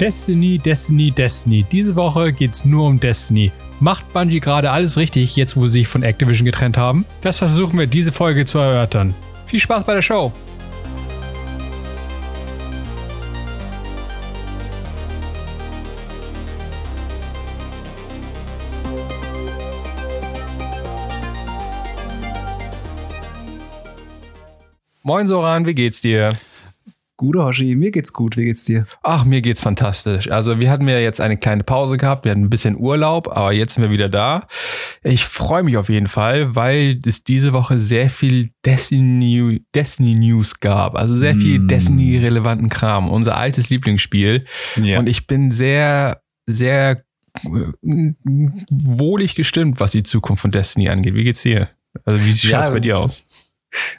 Destiny, Destiny, Destiny. Diese Woche geht's nur um Destiny. Macht Bungie gerade alles richtig, jetzt wo sie sich von Activision getrennt haben? Das versuchen wir diese Folge zu erörtern. Viel Spaß bei der Show! Moin Soran, wie geht's dir? Gute Hoshi, mir geht's gut. Wie geht's dir? Ach, mir geht's fantastisch. Also, wir hatten ja jetzt eine kleine Pause gehabt. Wir hatten ein bisschen Urlaub, aber jetzt sind wir wieder da. Ich freue mich auf jeden Fall, weil es diese Woche sehr viel Destiny, Destiny News gab. Also sehr viel mm. Destiny-relevanten Kram. Unser altes Lieblingsspiel. Ja. Und ich bin sehr, sehr äh, wohlig gestimmt, was die Zukunft von Destiny angeht. Wie geht's dir? Also, wie schaut es ja, bei dir aus?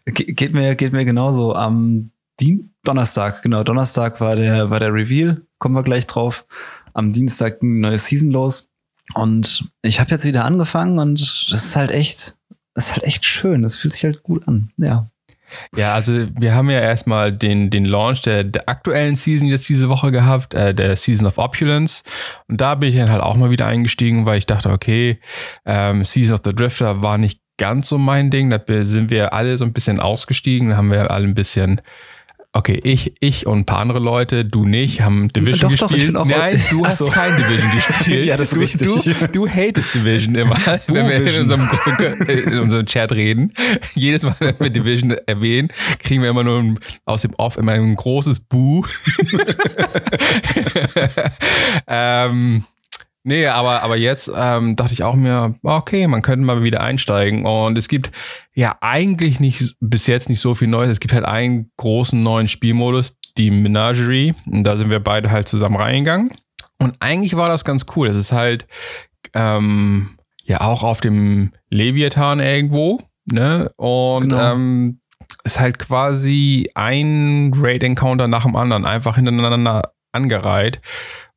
Geht mir, geht mir genauso. Am Dien Donnerstag, genau, Donnerstag war der, war der Reveal, kommen wir gleich drauf. Am Dienstag eine neue Season los. Und ich habe jetzt wieder angefangen und das ist halt echt, das ist halt echt schön. Das fühlt sich halt gut an, ja. Ja, also wir haben ja erstmal den, den Launch der, der aktuellen Season jetzt diese Woche gehabt, äh, der Season of Opulence. Und da bin ich dann halt auch mal wieder eingestiegen, weil ich dachte, okay, ähm, Season of the Drifter war nicht ganz so mein Ding. Da sind wir alle so ein bisschen ausgestiegen, da haben wir alle ein bisschen Okay, ich, ich und ein paar andere Leute, du nicht, haben Division doch, gespielt. Doch, ich bin auch Nein, du hast so. kein Division gespielt. ja, das ist du, richtig. Du, du hatest Division immer, wenn wir in unserem, in unserem Chat reden. Jedes Mal, wenn wir Division erwähnen, kriegen wir immer nur ein, aus dem Off immer ein großes Boo. ähm, Nee, aber, aber jetzt ähm, dachte ich auch mir, okay, man könnte mal wieder einsteigen. Und es gibt ja eigentlich nicht bis jetzt nicht so viel Neues. Es gibt halt einen großen neuen Spielmodus, die Menagerie. Und da sind wir beide halt zusammen reingegangen. Und eigentlich war das ganz cool. Es ist halt ähm, ja auch auf dem Leviathan irgendwo. Ne? Und genau. ähm, ist halt quasi ein Raid-Encounter nach dem anderen, einfach hintereinander angereiht.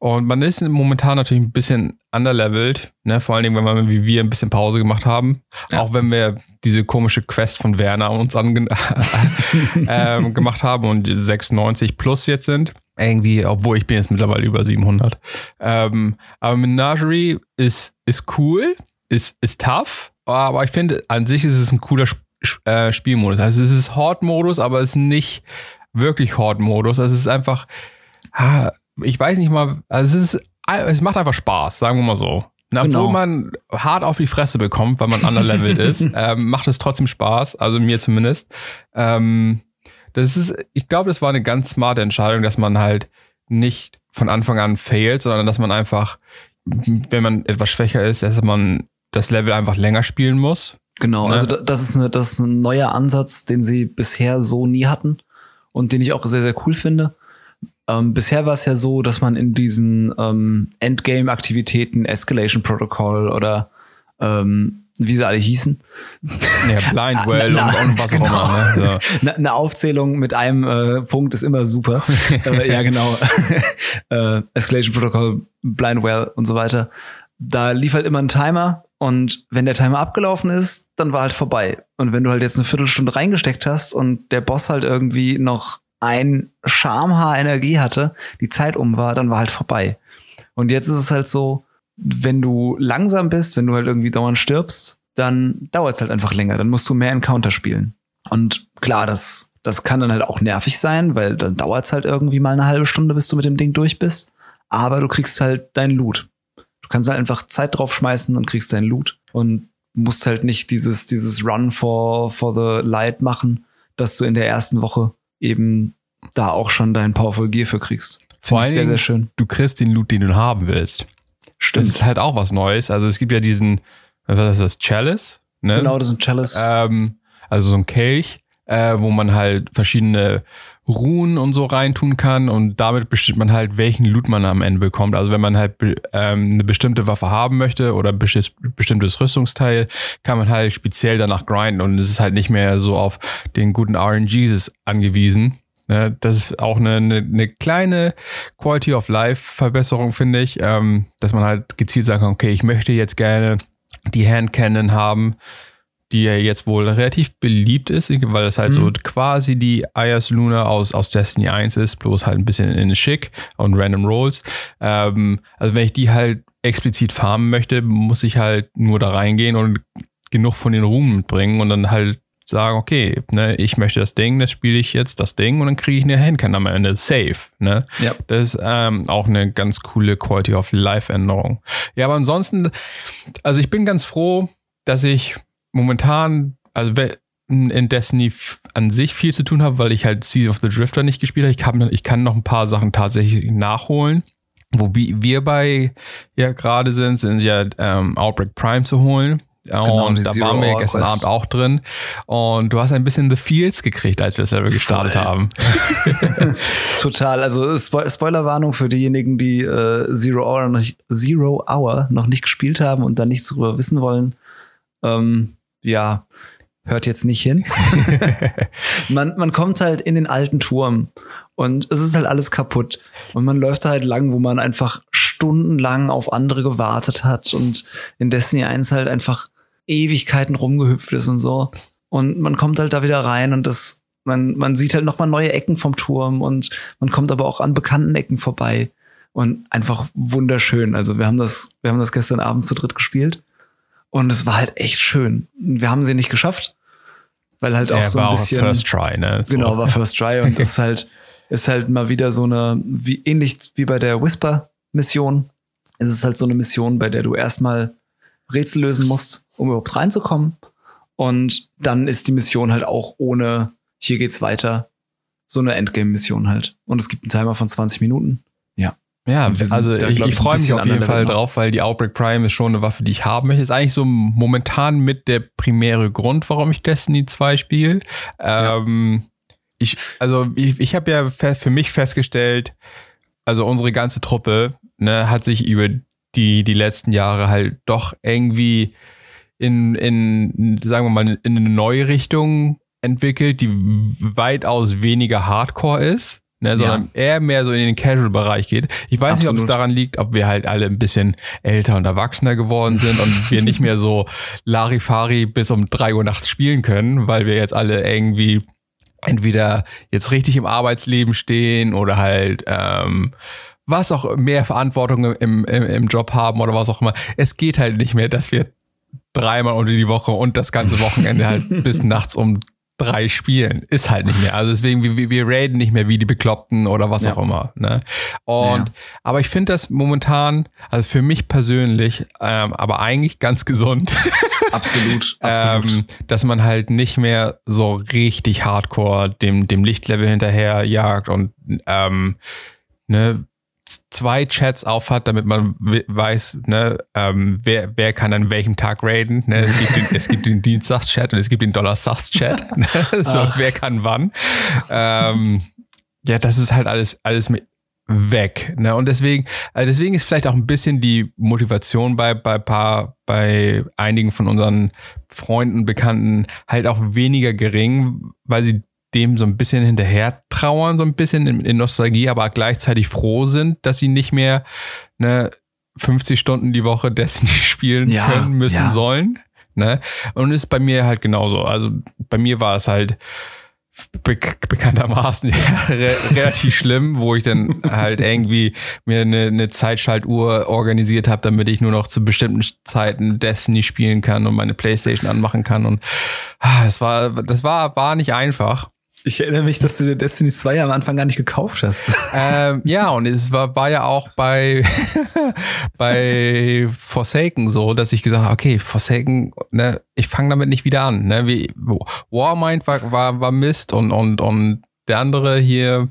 Und man ist momentan natürlich ein bisschen underlevelt, ne? vor allen Dingen, wenn wir wie wir ein bisschen Pause gemacht haben. Ja. Auch wenn wir diese komische Quest von Werner uns ähm, gemacht haben und 96 plus jetzt sind. Irgendwie, obwohl ich bin jetzt mittlerweile über 700. Ähm, aber Menagerie ist, ist cool, ist, ist tough, aber ich finde, an sich ist es ein cooler Sp äh, Spielmodus. Also es ist Horde-Modus, aber es ist nicht wirklich Horde-Modus. Also es ist einfach, ah, ich weiß nicht mal, also es ist, es macht einfach Spaß, sagen wir mal so. Na, genau. Obwohl man hart auf die Fresse bekommt, weil man underlevelt ist, ähm, macht es trotzdem Spaß, also mir zumindest. Ähm, das ist, ich glaube, das war eine ganz smarte Entscheidung, dass man halt nicht von Anfang an failt, sondern dass man einfach, wenn man etwas schwächer ist, dass man das Level einfach länger spielen muss. Genau, ne? also das ist, eine, das ist ein neuer Ansatz, den sie bisher so nie hatten und den ich auch sehr, sehr cool finde. Ähm, bisher war es ja so, dass man in diesen ähm, Endgame-Aktivitäten, Escalation Protocol oder ähm, wie sie alle hießen. Ja, Blindwell und, und, was auch genau. immer. Ne? So. Eine Aufzählung mit einem äh, Punkt ist immer super. äh, ja, genau. äh, Escalation Protocol, Blindwell und so weiter. Da lief halt immer ein Timer und wenn der Timer abgelaufen ist, dann war halt vorbei. Und wenn du halt jetzt eine Viertelstunde reingesteckt hast und der Boss halt irgendwie noch ein Schamhaar Energie hatte, die Zeit um war, dann war halt vorbei. Und jetzt ist es halt so, wenn du langsam bist, wenn du halt irgendwie dauernd stirbst, dann dauert es halt einfach länger. Dann musst du mehr Encounter spielen. Und klar, das, das kann dann halt auch nervig sein, weil dann dauert es halt irgendwie mal eine halbe Stunde, bis du mit dem Ding durch bist. Aber du kriegst halt deinen Loot. Du kannst halt einfach Zeit drauf schmeißen und kriegst deinen Loot. Und musst halt nicht dieses, dieses Run for, for the Light machen, dass du in der ersten Woche eben da auch schon dein Powerful Gear für kriegst. Vor allem, sehr, sehr schön. Du kriegst den Loot, den du haben willst. Stimmt. Das ist halt auch was Neues. Also es gibt ja diesen, was ist das, Chalice? Ne? Genau, das ist ein Chalice. Ähm, also so ein Kelch, äh, wo man halt verschiedene Ruhen und so reintun kann und damit bestimmt man halt, welchen Loot man am Ende bekommt. Also wenn man halt ähm, eine bestimmte Waffe haben möchte oder bestimmtes Rüstungsteil, kann man halt speziell danach grinden und es ist halt nicht mehr so auf den guten RNGs angewiesen. Ne? Das ist auch eine, eine, eine kleine Quality of Life Verbesserung, finde ich, ähm, dass man halt gezielt sagen kann, okay, ich möchte jetzt gerne die Hand Cannon haben die ja jetzt wohl relativ beliebt ist, weil das halt mhm. so quasi die Ayers Luna aus, aus Destiny 1 ist, bloß halt ein bisschen in schick und random Rolls. Ähm, also wenn ich die halt explizit farmen möchte, muss ich halt nur da reingehen und genug von den Ruhen mitbringen und dann halt sagen, okay, ne, ich möchte das Ding, das spiele ich jetzt das Ding und dann kriege ich eine Handcam am Ende safe. Ne? Ja. Das ist ähm, auch eine ganz coole Quality of Life Änderung. Ja, aber ansonsten, also ich bin ganz froh, dass ich momentan, also in Destiny an sich viel zu tun habe, weil ich halt Seed of the Drifter nicht gespielt habe. Ich kann, ich kann noch ein paar Sachen tatsächlich nachholen. Wo wir bei ja gerade sind, sind ja ähm, Outbreak Prime zu holen. Genau, und da waren wir gestern Abend auch drin. Und du hast ein bisschen The Feels gekriegt, als wir selber gestartet Voll. haben. Total. Also Spo Spoilerwarnung für diejenigen, die äh, Zero, Hour noch, Zero Hour noch nicht gespielt haben und dann nichts darüber wissen wollen. Ähm, ja, hört jetzt nicht hin. man, man kommt halt in den alten Turm und es ist halt alles kaputt. Und man läuft da halt lang, wo man einfach stundenlang auf andere gewartet hat und in Destiny 1 halt einfach Ewigkeiten rumgehüpft ist und so. Und man kommt halt da wieder rein und das, man, man sieht halt nochmal neue Ecken vom Turm und man kommt aber auch an bekannten Ecken vorbei. Und einfach wunderschön. Also wir haben das, wir haben das gestern Abend zu dritt gespielt. Und es war halt echt schön. Wir haben sie nicht geschafft, weil halt auch ja, so ein bisschen. First Try, ne? So. Genau, war First Try und das ist halt, ist halt mal wieder so eine, wie, ähnlich wie bei der Whisper-Mission. Es ist halt so eine Mission, bei der du erstmal Rätsel lösen musst, um überhaupt reinzukommen. Und dann ist die Mission halt auch ohne, hier geht's weiter, so eine Endgame-Mission halt. Und es gibt einen Timer von 20 Minuten. Ja. Also da, ich, ich freue mich auf jeden Fall drauf, weil die Outbreak Prime ist schon eine Waffe, die ich haben möchte. Ist eigentlich so momentan mit der primäre Grund, warum ich Destiny 2 spiele. Ähm, ja. Ich, also ich, ich habe ja für mich festgestellt, also unsere ganze Truppe ne, hat sich über die, die letzten Jahre halt doch irgendwie in, in, sagen wir mal, in eine neue Richtung entwickelt, die weitaus weniger Hardcore ist ne, sondern ja. eher mehr so in den Casual-Bereich geht. Ich weiß Absolut. nicht, ob es daran liegt, ob wir halt alle ein bisschen älter und erwachsener geworden sind und wir nicht mehr so Larifari bis um drei Uhr nachts spielen können, weil wir jetzt alle irgendwie entweder jetzt richtig im Arbeitsleben stehen oder halt ähm, was auch mehr Verantwortung im, im, im Job haben oder was auch immer. Es geht halt nicht mehr, dass wir dreimal unter die Woche und das ganze Wochenende halt bis nachts um drei Spielen. Ist halt nicht mehr. Also deswegen, wir, wir raiden nicht mehr wie die Bekloppten oder was ja. auch immer. Ne? Und ja. aber ich finde das momentan, also für mich persönlich, ähm, aber eigentlich ganz gesund. Absolut, absolut. ähm, dass man halt nicht mehr so richtig hardcore dem, dem Lichtlevel hinterher jagt und ähm, ne, zwei Chats aufhat, damit man weiß, ne, ähm, wer, wer kann an welchem Tag raiden. Ne? Es, gibt den, es gibt den Dienstagschat und es gibt den Donnerstagschat. Ne? So, wer kann wann. Ähm, ja, das ist halt alles, alles mit weg. Ne? Und deswegen, also deswegen ist vielleicht auch ein bisschen die Motivation bei, bei paar, bei einigen von unseren Freunden, Bekannten halt auch weniger gering, weil sie dem so ein bisschen hinterher trauern, so ein bisschen in, in, Nostalgie, aber gleichzeitig froh sind, dass sie nicht mehr ne, 50 Stunden die Woche Destiny spielen ja, können, müssen, ja. sollen. Ne? Und ist bei mir halt genauso. Also bei mir war es halt be bekanntermaßen re relativ schlimm, wo ich dann halt irgendwie mir eine, eine Zeitschaltuhr organisiert habe, damit ich nur noch zu bestimmten Zeiten Destiny spielen kann und meine Playstation anmachen kann. Und ah, das war, das war, war nicht einfach. Ich erinnere mich, dass du dir Destiny 2 am Anfang gar nicht gekauft hast. Ähm, ja, und es war, war ja auch bei, bei Forsaken so, dass ich gesagt habe, okay, Forsaken, ne, ich fange damit nicht wieder an. Ne? Wie, Warmind war, war, war Mist und, und, und der andere hier,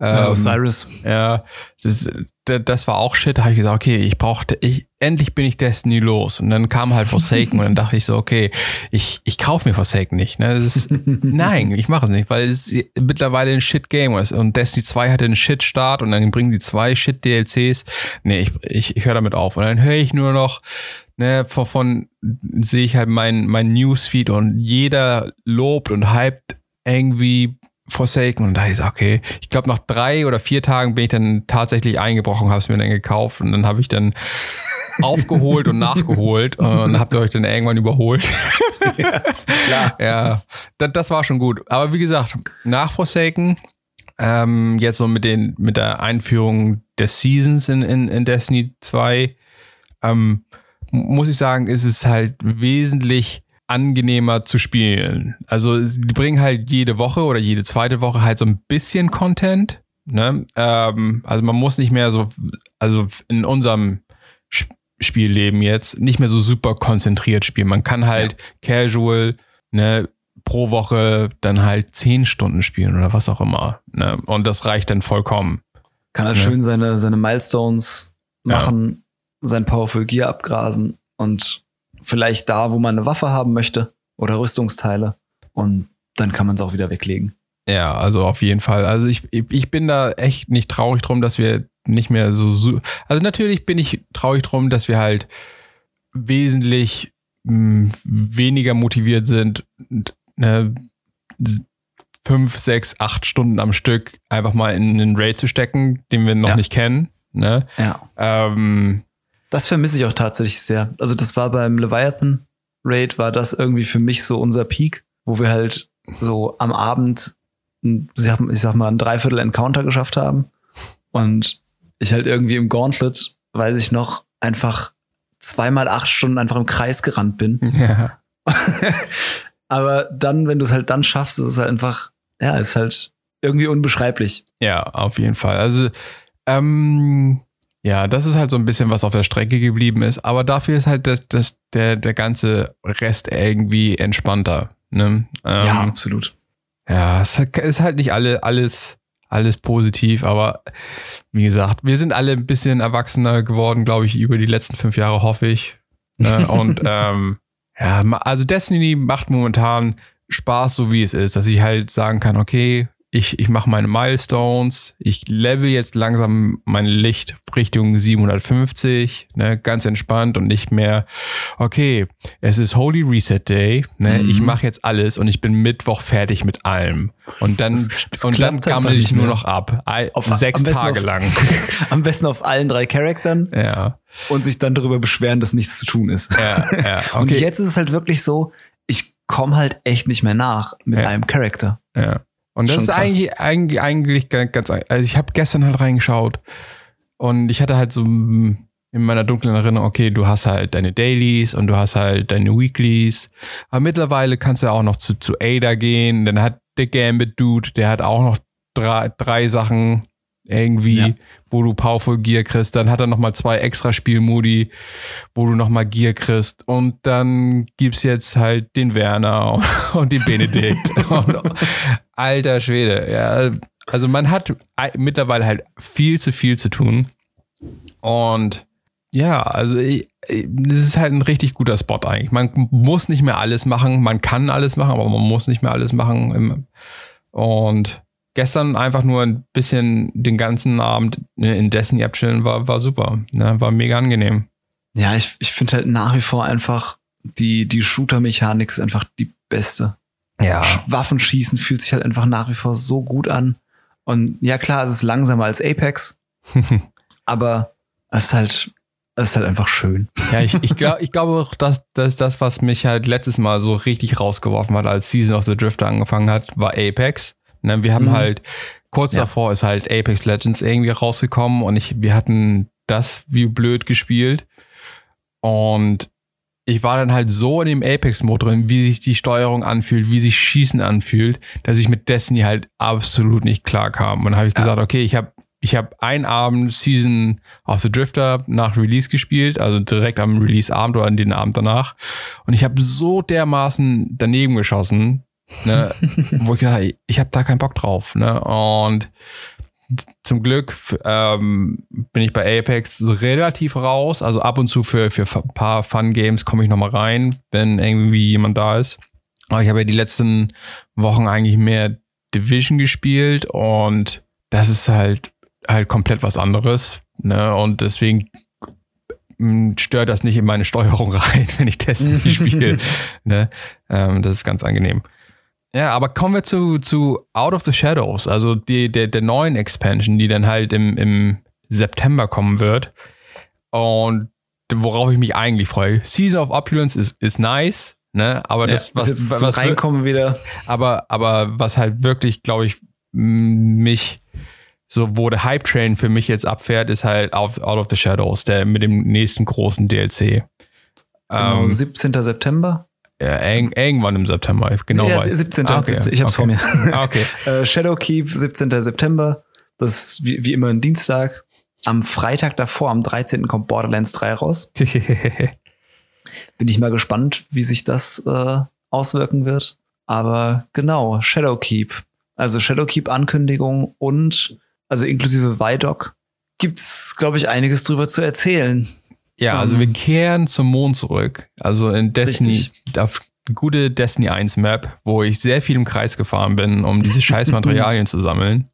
ähm, Osiris. Ja, das, das war auch Shit. Da habe ich gesagt, okay, ich brauchte, ich, endlich bin ich Destiny los. Und dann kam halt Forsaken und dann dachte ich so, okay, ich, ich kaufe mir Forsaken nicht. Ne? Ist, nein, ich mache es nicht, weil es mittlerweile ein Shit-Game ist. Und Destiny 2 hatte einen Shit-Start und dann bringen sie zwei Shit-DLCs. Nee, ich, ich, ich höre damit auf. Und dann höre ich nur noch, ne, von, von sehe ich halt mein, mein Newsfeed und jeder lobt und hypt irgendwie Forsaken und da ist okay. Ich glaube, nach drei oder vier Tagen bin ich dann tatsächlich eingebrochen, habe es mir dann gekauft und dann habe ich dann aufgeholt und nachgeholt und habt ihr euch dann irgendwann überholt. ja, klar. ja das, das, war schon gut. Aber wie gesagt, nach Forsaken, ähm, jetzt so mit, den, mit der Einführung der Seasons in, in, in Destiny 2, ähm, muss ich sagen, ist es halt wesentlich angenehmer zu spielen. Also die bringen halt jede Woche oder jede zweite Woche halt so ein bisschen Content. Ne? Ähm, also man muss nicht mehr so, also in unserem Spielleben jetzt nicht mehr so super konzentriert spielen. Man kann halt ja. casual, ne, pro Woche dann halt zehn Stunden spielen oder was auch immer. Ne? Und das reicht dann vollkommen. Kann halt ne? schön seine, seine Milestones machen, ja. sein Powerful Gear abgrasen und vielleicht da, wo man eine Waffe haben möchte oder Rüstungsteile. Und dann kann man es auch wieder weglegen. Ja, also auf jeden Fall. Also ich, ich bin da echt nicht traurig drum, dass wir nicht mehr so, also natürlich bin ich traurig drum, dass wir halt wesentlich mh, hm, weniger motiviert sind, ne, fünf, sechs, acht Stunden am Stück einfach mal in einen Raid zu stecken, den wir noch ja. nicht kennen. Ne? Ja. Ähm, das vermisse ich auch tatsächlich sehr. Also das war beim Leviathan Raid, war das irgendwie für mich so unser Peak, wo wir halt so am Abend, ich sag mal, ein Dreiviertel Encounter geschafft haben. Und ich halt irgendwie im Gauntlet, weiß ich noch, einfach zweimal acht Stunden einfach im Kreis gerannt bin. Ja. Aber dann, wenn du es halt dann schaffst, ist es halt einfach, ja, ist halt irgendwie unbeschreiblich. Ja, auf jeden Fall. Also, ähm, ja, das ist halt so ein bisschen, was auf der Strecke geblieben ist. Aber dafür ist halt das, das, der, der ganze Rest irgendwie entspannter. Ne? Ähm, ja, absolut. Ja, es ist halt nicht alle, alles alles positiv, aber wie gesagt, wir sind alle ein bisschen erwachsener geworden, glaube ich, über die letzten fünf Jahre, hoffe ich. Ne? Und ähm, ja, also Destiny macht momentan Spaß, so wie es ist, dass ich halt sagen kann, okay, ich, ich mache meine Milestones, ich level jetzt langsam mein Licht Richtung 750, ne, ganz entspannt und nicht mehr, okay, es ist Holy Reset Day, ne, mhm. ich mache jetzt alles und ich bin Mittwoch fertig mit allem. Und dann, das, das und dann gammel ich nur noch ab. Auf, sechs Tage auf, lang. am besten auf allen drei Charaktern. Ja. Und sich dann darüber beschweren, dass nichts zu tun ist. Ja, ja. Okay. Und jetzt ist es halt wirklich so, ich komme halt echt nicht mehr nach mit ja. einem Charakter. Ja. Und das, ist eigentlich, eigentlich, eigentlich ganz, also ich habe gestern halt reingeschaut und ich hatte halt so in meiner dunklen Erinnerung, okay, du hast halt deine Dailies und du hast halt deine Weeklies. Aber mittlerweile kannst du ja auch noch zu, zu Ada gehen. Dann hat der Gambit Dude, der hat auch noch drei, drei Sachen irgendwie, ja. Wo du Powerful Gear kriegst. Dann hat er nochmal zwei extra Spielmodi, wo du nochmal Gear kriegst. Und dann gibt's jetzt halt den Werner und den Benedikt. und, alter Schwede. Ja, also man hat mittlerweile halt viel zu viel zu tun. Und ja, also das ist halt ein richtig guter Spot eigentlich. Man muss nicht mehr alles machen, man kann alles machen, aber man muss nicht mehr alles machen. Und gestern einfach nur ein bisschen den ganzen Abend in Destiny abchillen war, war super. Ne? War mega angenehm. Ja, ich, ich finde halt nach wie vor einfach, die, die Shooter-Mechanik ist einfach die beste. Ja. Waffenschießen fühlt sich halt einfach nach wie vor so gut an. Und ja, klar, es ist langsamer als Apex. aber es ist halt, es ist halt einfach schön. Ja, ich, ich glaube ich glaube auch, dass, dass das, was mich halt letztes Mal so richtig rausgeworfen hat, als Season of the Drifter angefangen hat, war Apex. Ne, wir haben mhm. halt, kurz ja. davor ist halt Apex Legends irgendwie rausgekommen und ich, wir hatten das wie blöd gespielt. Und ich war dann halt so in dem Apex-Mode drin, wie sich die Steuerung anfühlt, wie sich Schießen anfühlt, dass ich mit Destiny halt absolut nicht klar kam. Und dann habe ich ja. gesagt, okay, ich habe ich hab einen Abend Season of the Drifter nach Release gespielt, also direkt am Release-Abend oder an den Abend danach. Und ich habe so dermaßen daneben geschossen, ne, wo ich gesagt ich habe da keinen Bock drauf. Ne? Und zum Glück ähm, bin ich bei Apex relativ raus. Also ab und zu für, für ein paar Fun-Games komme ich nochmal rein, wenn irgendwie jemand da ist. Aber ich habe ja die letzten Wochen eigentlich mehr Division gespielt und das ist halt halt komplett was anderes. Ne? Und deswegen hm, stört das nicht in meine Steuerung rein, wenn ich Destiny spiele. ne? Ähm, das ist ganz angenehm. Ja, aber kommen wir zu, zu Out of the Shadows, also die, der, der neuen Expansion, die dann halt im, im September kommen wird. Und worauf ich mich eigentlich freue. Season of Opulence ist, ist nice, ne? Aber das, Ja, was, jetzt was, zum was Reinkommen wieder. aber, aber was halt wirklich, glaube ich, mich so, wo der Hype-Train für mich jetzt abfährt, ist halt Out, Out of the Shadows, der mit dem nächsten großen DLC. Genau, Ähm, 17. September. Ja, eng, irgendwann im September, genau. ja, weiß- 17. Ah, okay, 17. Ich hab's okay. vor mir. Ah, okay. Äh, Shadowkeep, 17. September. Das ist wie, wie immer ein Dienstag. Am Freitag davor, am 13. kommt Borderlands 3 raus. Bin ich mal gespannt, wie sich das äh, auswirken wird. Aber genau, Shadowkeep. Also Shadowkeep-Ankündigung und, also inklusive Vidoc, gibt's, glaube ich, einiges drüber zu erzählen. Ja, also Ähm, wir kehren zum Mond zurück. Also in Destiny, Richtig. auf gute Destiny 1 Map, wo ich sehr viel im Kreis gefahren bin, um diese scheiß Materialien zu sammeln.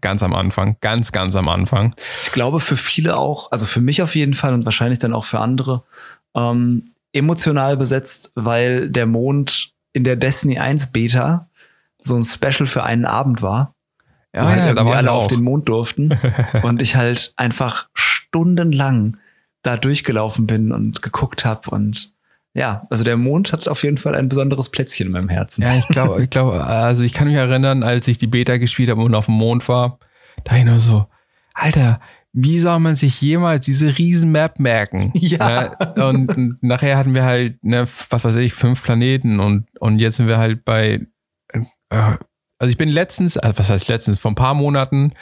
Ganz am Anfang, ganz, ganz am Anfang. Ich glaube, für viele auch, also für mich auf jeden Fall und wahrscheinlich dann auch für andere, ähm, emotional besetzt, weil der Mond in der Destiny 1 Beta so ein Special für einen Abend war. wo halt irgendwie ich alle auch. auf den Mond durften. und ich halt einfach stundenlang da durchgelaufen bin und geguckt habe und ja, also der Mond hat auf jeden Fall ein besonderes Plätzchen in meinem Herzen. Ja, ich glaube, ich glaube, also ich kann mich erinnern, als ich die Beta gespielt habe und auf dem Mond war, da ich nur so, Alter, wie soll man sich jemals diese riesen Map merken? Ja. Ne? Und, und nachher hatten wir halt, ne, was weiß ich, fünf Planeten und, und jetzt sind wir halt bei, äh, also ich bin letztens, also was heißt letztens, vor ein paar Monaten,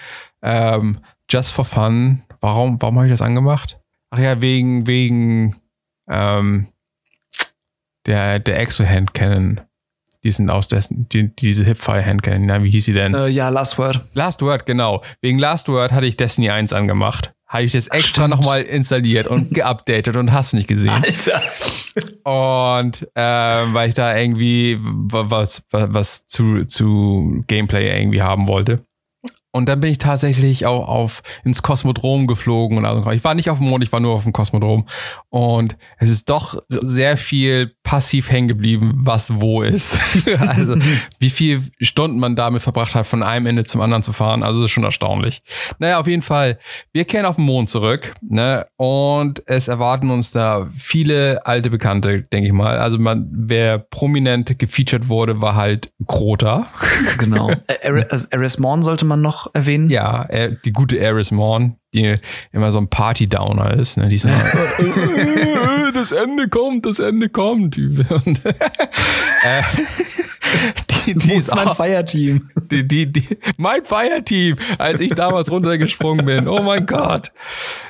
ähm, just for fun, warum, warum habe ich das angemacht? Ach ja, wegen, wegen, ähm, der, der Exo-Hand Cannon. Die sind aus dessen, die, diese Hipfire Hand Cannon, na, wie hieß sie denn? Äh, ja, Last Word. Last Word, genau. Wegen Last Word hatte ich Destiny 1 angemacht. Habe ich das extra nochmal installiert und geupdatet und hast nicht gesehen. Alter. Und ähm, weil ich da irgendwie wa- was, was, was zu, zu Gameplay irgendwie haben wollte. Und dann bin ich tatsächlich auch auf ins Kosmodrom geflogen und also ich war nicht auf dem Mond, ich war nur auf dem Kosmodrom und es ist doch sehr viel passiv hängen geblieben, was wo ist. also wie viel Stunden man damit verbracht hat, von einem Ende zum anderen zu fahren, also das ist schon erstaunlich. Naja, auf jeden Fall, wir kehren auf den Mond zurück, ne? Und es erwarten uns da viele alte Bekannte, denke ich mal. Also man, wer prominent gefeatured wurde, war halt Krota. Genau. Äh, Eris also Eris Morn sollte man noch erwähnen. Ja, äh, die gute Eris Morn, die immer so ein Party-Downer ist. Ne? Die ist immer, äh, äh, das Ende kommt, das Ende kommt. Und, äh, die, die ist mein Feierteam? die, die, die, mein Feierteam, als ich damals runtergesprungen bin. Oh mein Gott.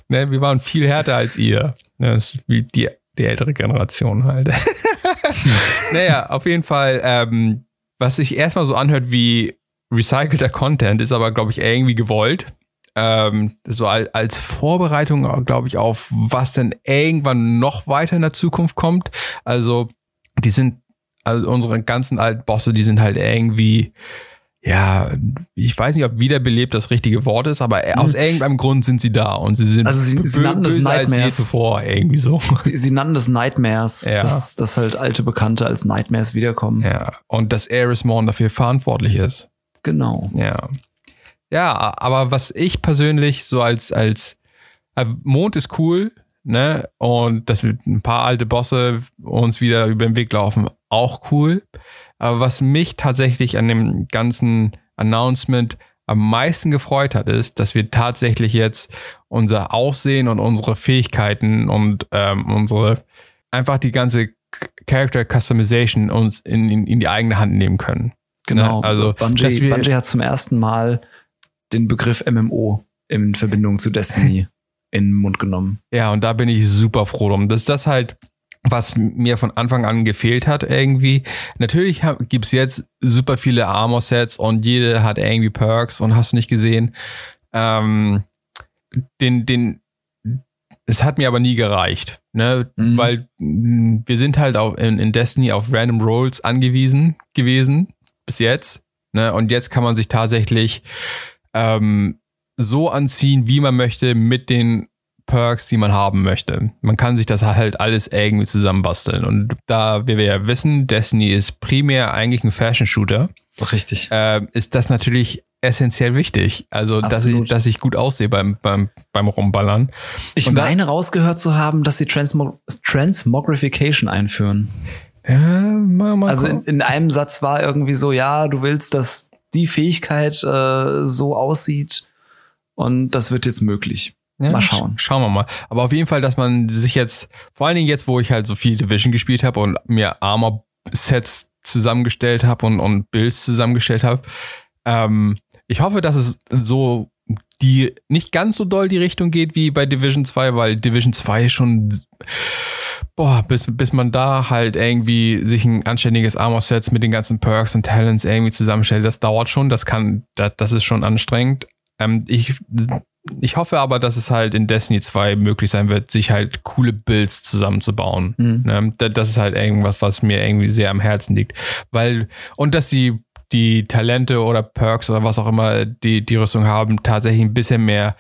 Ne, wir waren viel härter als ihr. Ne, Das ist wie die, die ältere Generation halt. naja, auf jeden Fall, ähm, was sich erstmal so anhört wie recycelter Content, ist aber, glaube ich, irgendwie gewollt. Ähm, so al- als Vorbereitung, glaube ich, auf was denn irgendwann noch weiter in der Zukunft kommt. Also, die sind, also unsere ganzen alten Bosse, die sind halt irgendwie, ja, ich weiß nicht, ob wiederbelebt das richtige Wort ist, aber aus irgendeinem Grund sind sie da und sie sind Also sie- sie nannten es als je Nightmares. zuvor, irgendwie so. Sie, sie nannten das Nightmares, Ja. dass, dass halt alte Bekannte als Nightmares wiederkommen. Ja, und dass Ares Morn dafür verantwortlich ist. Genau. Ja. Ja, aber was ich persönlich so als, als äh, Mond ist cool, ne? Und dass wir ein paar alte Bosse uns wieder über den Weg laufen, auch cool. Aber was mich tatsächlich an dem ganzen Announcement am meisten gefreut hat, ist, dass wir tatsächlich jetzt unser Aussehen und unsere Fähigkeiten und ähm, unsere einfach die ganze Character Customization uns in, in, in die eigene Hand nehmen können. Genau. Ne? Also, Bungie, Bungie hat zum ersten Mal den Begriff MMO in Verbindung zu Destiny in den Mund genommen. Ja, und da bin ich super froh drum. Das ist das halt, was mir von Anfang an gefehlt hat irgendwie. Natürlich gibt es jetzt super viele Armor-Sets und jede hat irgendwie Perks und hast du nicht gesehen. Ähm, den, den, es hat mir aber nie gereicht, ne? Mhm. Weil mh, wir sind halt auch in, in Destiny auf Random Rolls angewiesen gewesen, bis jetzt. Ne? Und jetzt kann man sich tatsächlich ähm, so anziehen, wie man möchte, mit den Perks, die man haben möchte. Man kann sich das halt alles irgendwie zusammenbasteln. Und da wir ja wissen, Destiny ist primär eigentlich ein Fashion-Shooter, Richtig. äh, ist das natürlich essentiell wichtig. Also, dass ich, dass ich gut aussehe beim, beim, beim Rumballern. Ich Und da- meine rausgehört zu haben, dass sie Transmo Transmogrification einführen. Ja, mal, mal Also in, in einem Satz war irgendwie so, ja, du willst, dass die Fähigkeit äh, so aussieht und das wird jetzt möglich. Ja, mal schauen. sch- Schauen wir mal. Aber auf jeden Fall, dass man sich jetzt, vor allen Dingen jetzt, wo ich halt so viel Division gespielt habe und mir Armor-Sets zusammengestellt habe und, und Builds zusammengestellt habe, ähm, ich hoffe, dass es so die nicht ganz so doll die Richtung geht wie bei Division 2, weil Division 2 schon boah, bis, bis man da halt irgendwie sich ein anständiges Armor-Set mit den ganzen Perks und Talents irgendwie zusammenstellt, das dauert schon, das kann, das, das ist schon anstrengend. Ähm, ich, ich hoffe aber, dass es halt in Destiny 2 möglich sein wird, sich halt coole Builds zusammenzubauen. Mhm. Ne? Da- Das ist halt irgendwas, was mir irgendwie sehr am Herzen liegt. Weil, und dass sie die Talente oder Perks oder was auch immer die, die Rüstung haben, tatsächlich ein bisschen mehr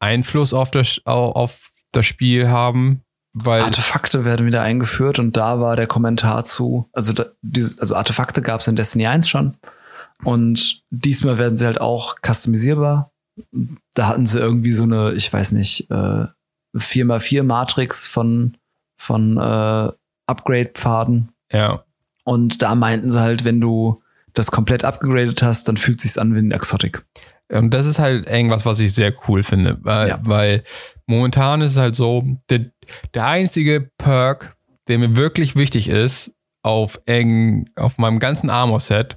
Einfluss auf das, au- auf das Spiel haben. Weil, Artefakte werden wieder eingeführt und da war der Kommentar zu, also, da, dieses, also Artefakte gab es in Destiny 1 schon und diesmal werden sie halt auch customisierbar. Da hatten sie irgendwie so eine, ich weiß nicht, äh, 4x4 Matrix von, von äh, Upgrade-Pfaden ja, und da meinten sie halt, wenn du das komplett abgegradet hast, dann fühlt sich's an wie ein Exotic. Und das ist halt irgendwas, was ich sehr cool finde, weil, Ja. weil momentan ist es halt so, der, der einzige Perk, der mir wirklich wichtig ist auf eng, auf meinem ganzen Armor-Set,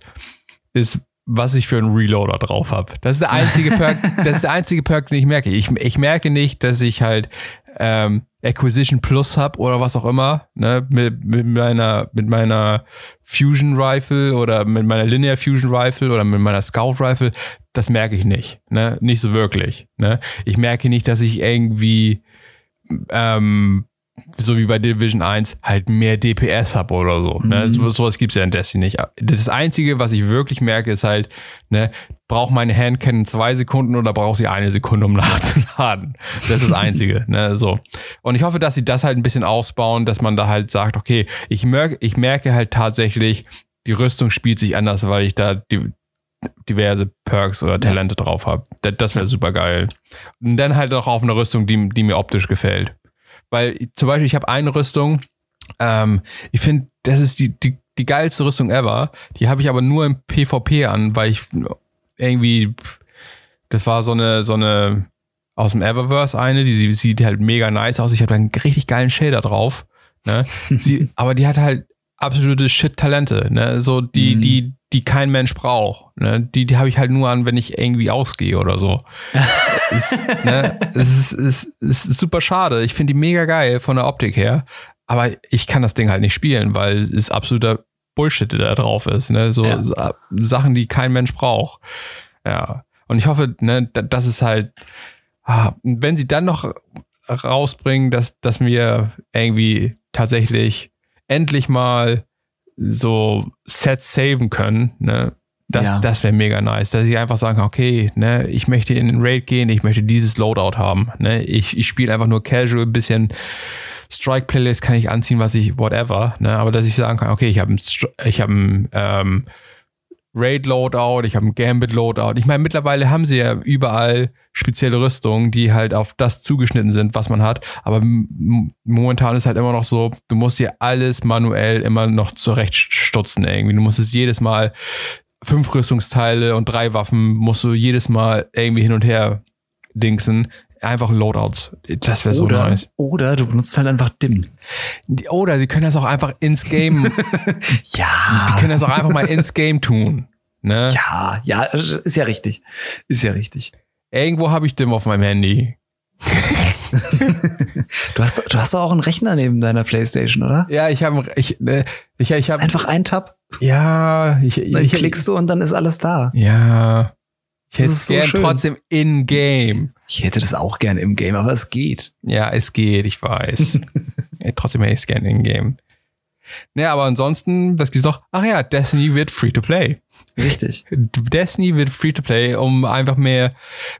ist, was ich für einen Reloader drauf habe. Das ist der einzige Perk, das ist der einzige Perk, den ich merke. Ich, ich merke nicht, dass ich halt ähm, Acquisition Plus habe oder was auch immer, ne, mit, mit meiner, mit meiner Fusion Rifle oder mit meiner Linear Fusion Rifle oder mit meiner Scout Rifle, das merke ich nicht, ne, nicht so wirklich, ne. Ich merke nicht, dass ich irgendwie, ähm, so wie bei Division 1, halt mehr DPS habe oder so. Ne? Mhm. So, sowas gibt's ja in Destiny nicht. Das Einzige, was ich wirklich merke, ist halt, ne, braucht meine Handcannon zwei Sekunden oder braucht sie eine Sekunde, um nachzuladen? Das ist das Einzige. ne? so. Und ich hoffe, dass sie das halt ein bisschen ausbauen, dass man da halt sagt, okay, ich merke, ich merke halt tatsächlich, die Rüstung spielt sich anders, weil ich da die, diverse Perks oder Talente drauf habe. Das, das wäre super geil. Und dann halt auch auf eine Rüstung, die, die mir optisch gefällt. Weil zum Beispiel, ich habe eine Rüstung, ähm, ich finde, das ist die, die, die geilste Rüstung ever. Die habe ich aber nur im PvP an, weil ich irgendwie, das war so eine, so eine aus dem Eververse eine, die sie- sieht halt mega nice aus. Ich habe da einen richtig geilen Shader drauf. Ne? sie, aber die hat halt absolute Shit-Talente, ne? So die, Mhm. die, die kein Mensch braucht. Ne? Die, die habe ich halt nur an, wenn ich irgendwie ausgehe oder so. es, ne? es, ist, es, es ist super schade. Ich finde die mega geil von der Optik her. Aber ich kann das Ding halt nicht spielen, weil es absoluter Bullshit, der da drauf ist. Ne? So Ja. Sachen, die kein Mensch braucht. Ja. Und ich hoffe, ne, da- das ist halt, ah, wenn sie dann noch rausbringen, dass, dass wir irgendwie tatsächlich endlich mal so Sets saven können, ne? Das, Ja. das wäre mega nice, dass ich einfach sagen, okay, ne, ich möchte in den Raid gehen, ich möchte dieses Loadout haben, ne, ich, ich spiele einfach nur casual, ein bisschen Strike Playlist kann ich anziehen, was ich, whatever, ne, aber dass ich sagen kann, okay, ich habe ein, Stri- ich habe ein ähm, Raid Loadout, ich habe ein Gambit Loadout. Ich meine, mittlerweile haben sie ja überall spezielle Rüstungen, die halt auf das zugeschnitten sind, was man hat. Aber momentan ist halt immer noch so, du musst dir alles manuell immer noch zurechtstutzen irgendwie. Du musst es jedes Mal fünf Rüstungsteile und drei Waffen musst du jedes Mal irgendwie hin und her dingsen. Einfach Loadouts. Das wäre so nice. oder du benutzt halt einfach Dim. Die- Oder die können das auch einfach ins Game, die Ja. können das auch einfach mal ins Game tun. Ne? Ja, ja, ist ja richtig. Ist ja richtig. Irgendwo habe ich Dim auf meinem Handy. Du hast, du hast doch auch einen Rechner neben deiner Playstation, oder? Ja, ich habe ich, äh, ich, ich ist habe einfach ein Tab, ja, ich, dann ich, klickst du und dann ist alles da. ja, ich hätte es so gern schön. trotzdem in Game. Ich hätte das auch gern im Game, aber es geht. Ja, es geht, ich weiß. Trotzdem hätte ich es gern in Game. Naja, aber ansonsten, was gibt's noch? Ach ja, Destiny wird free to play. Richtig. Destiny wird free to play, um einfach mehr,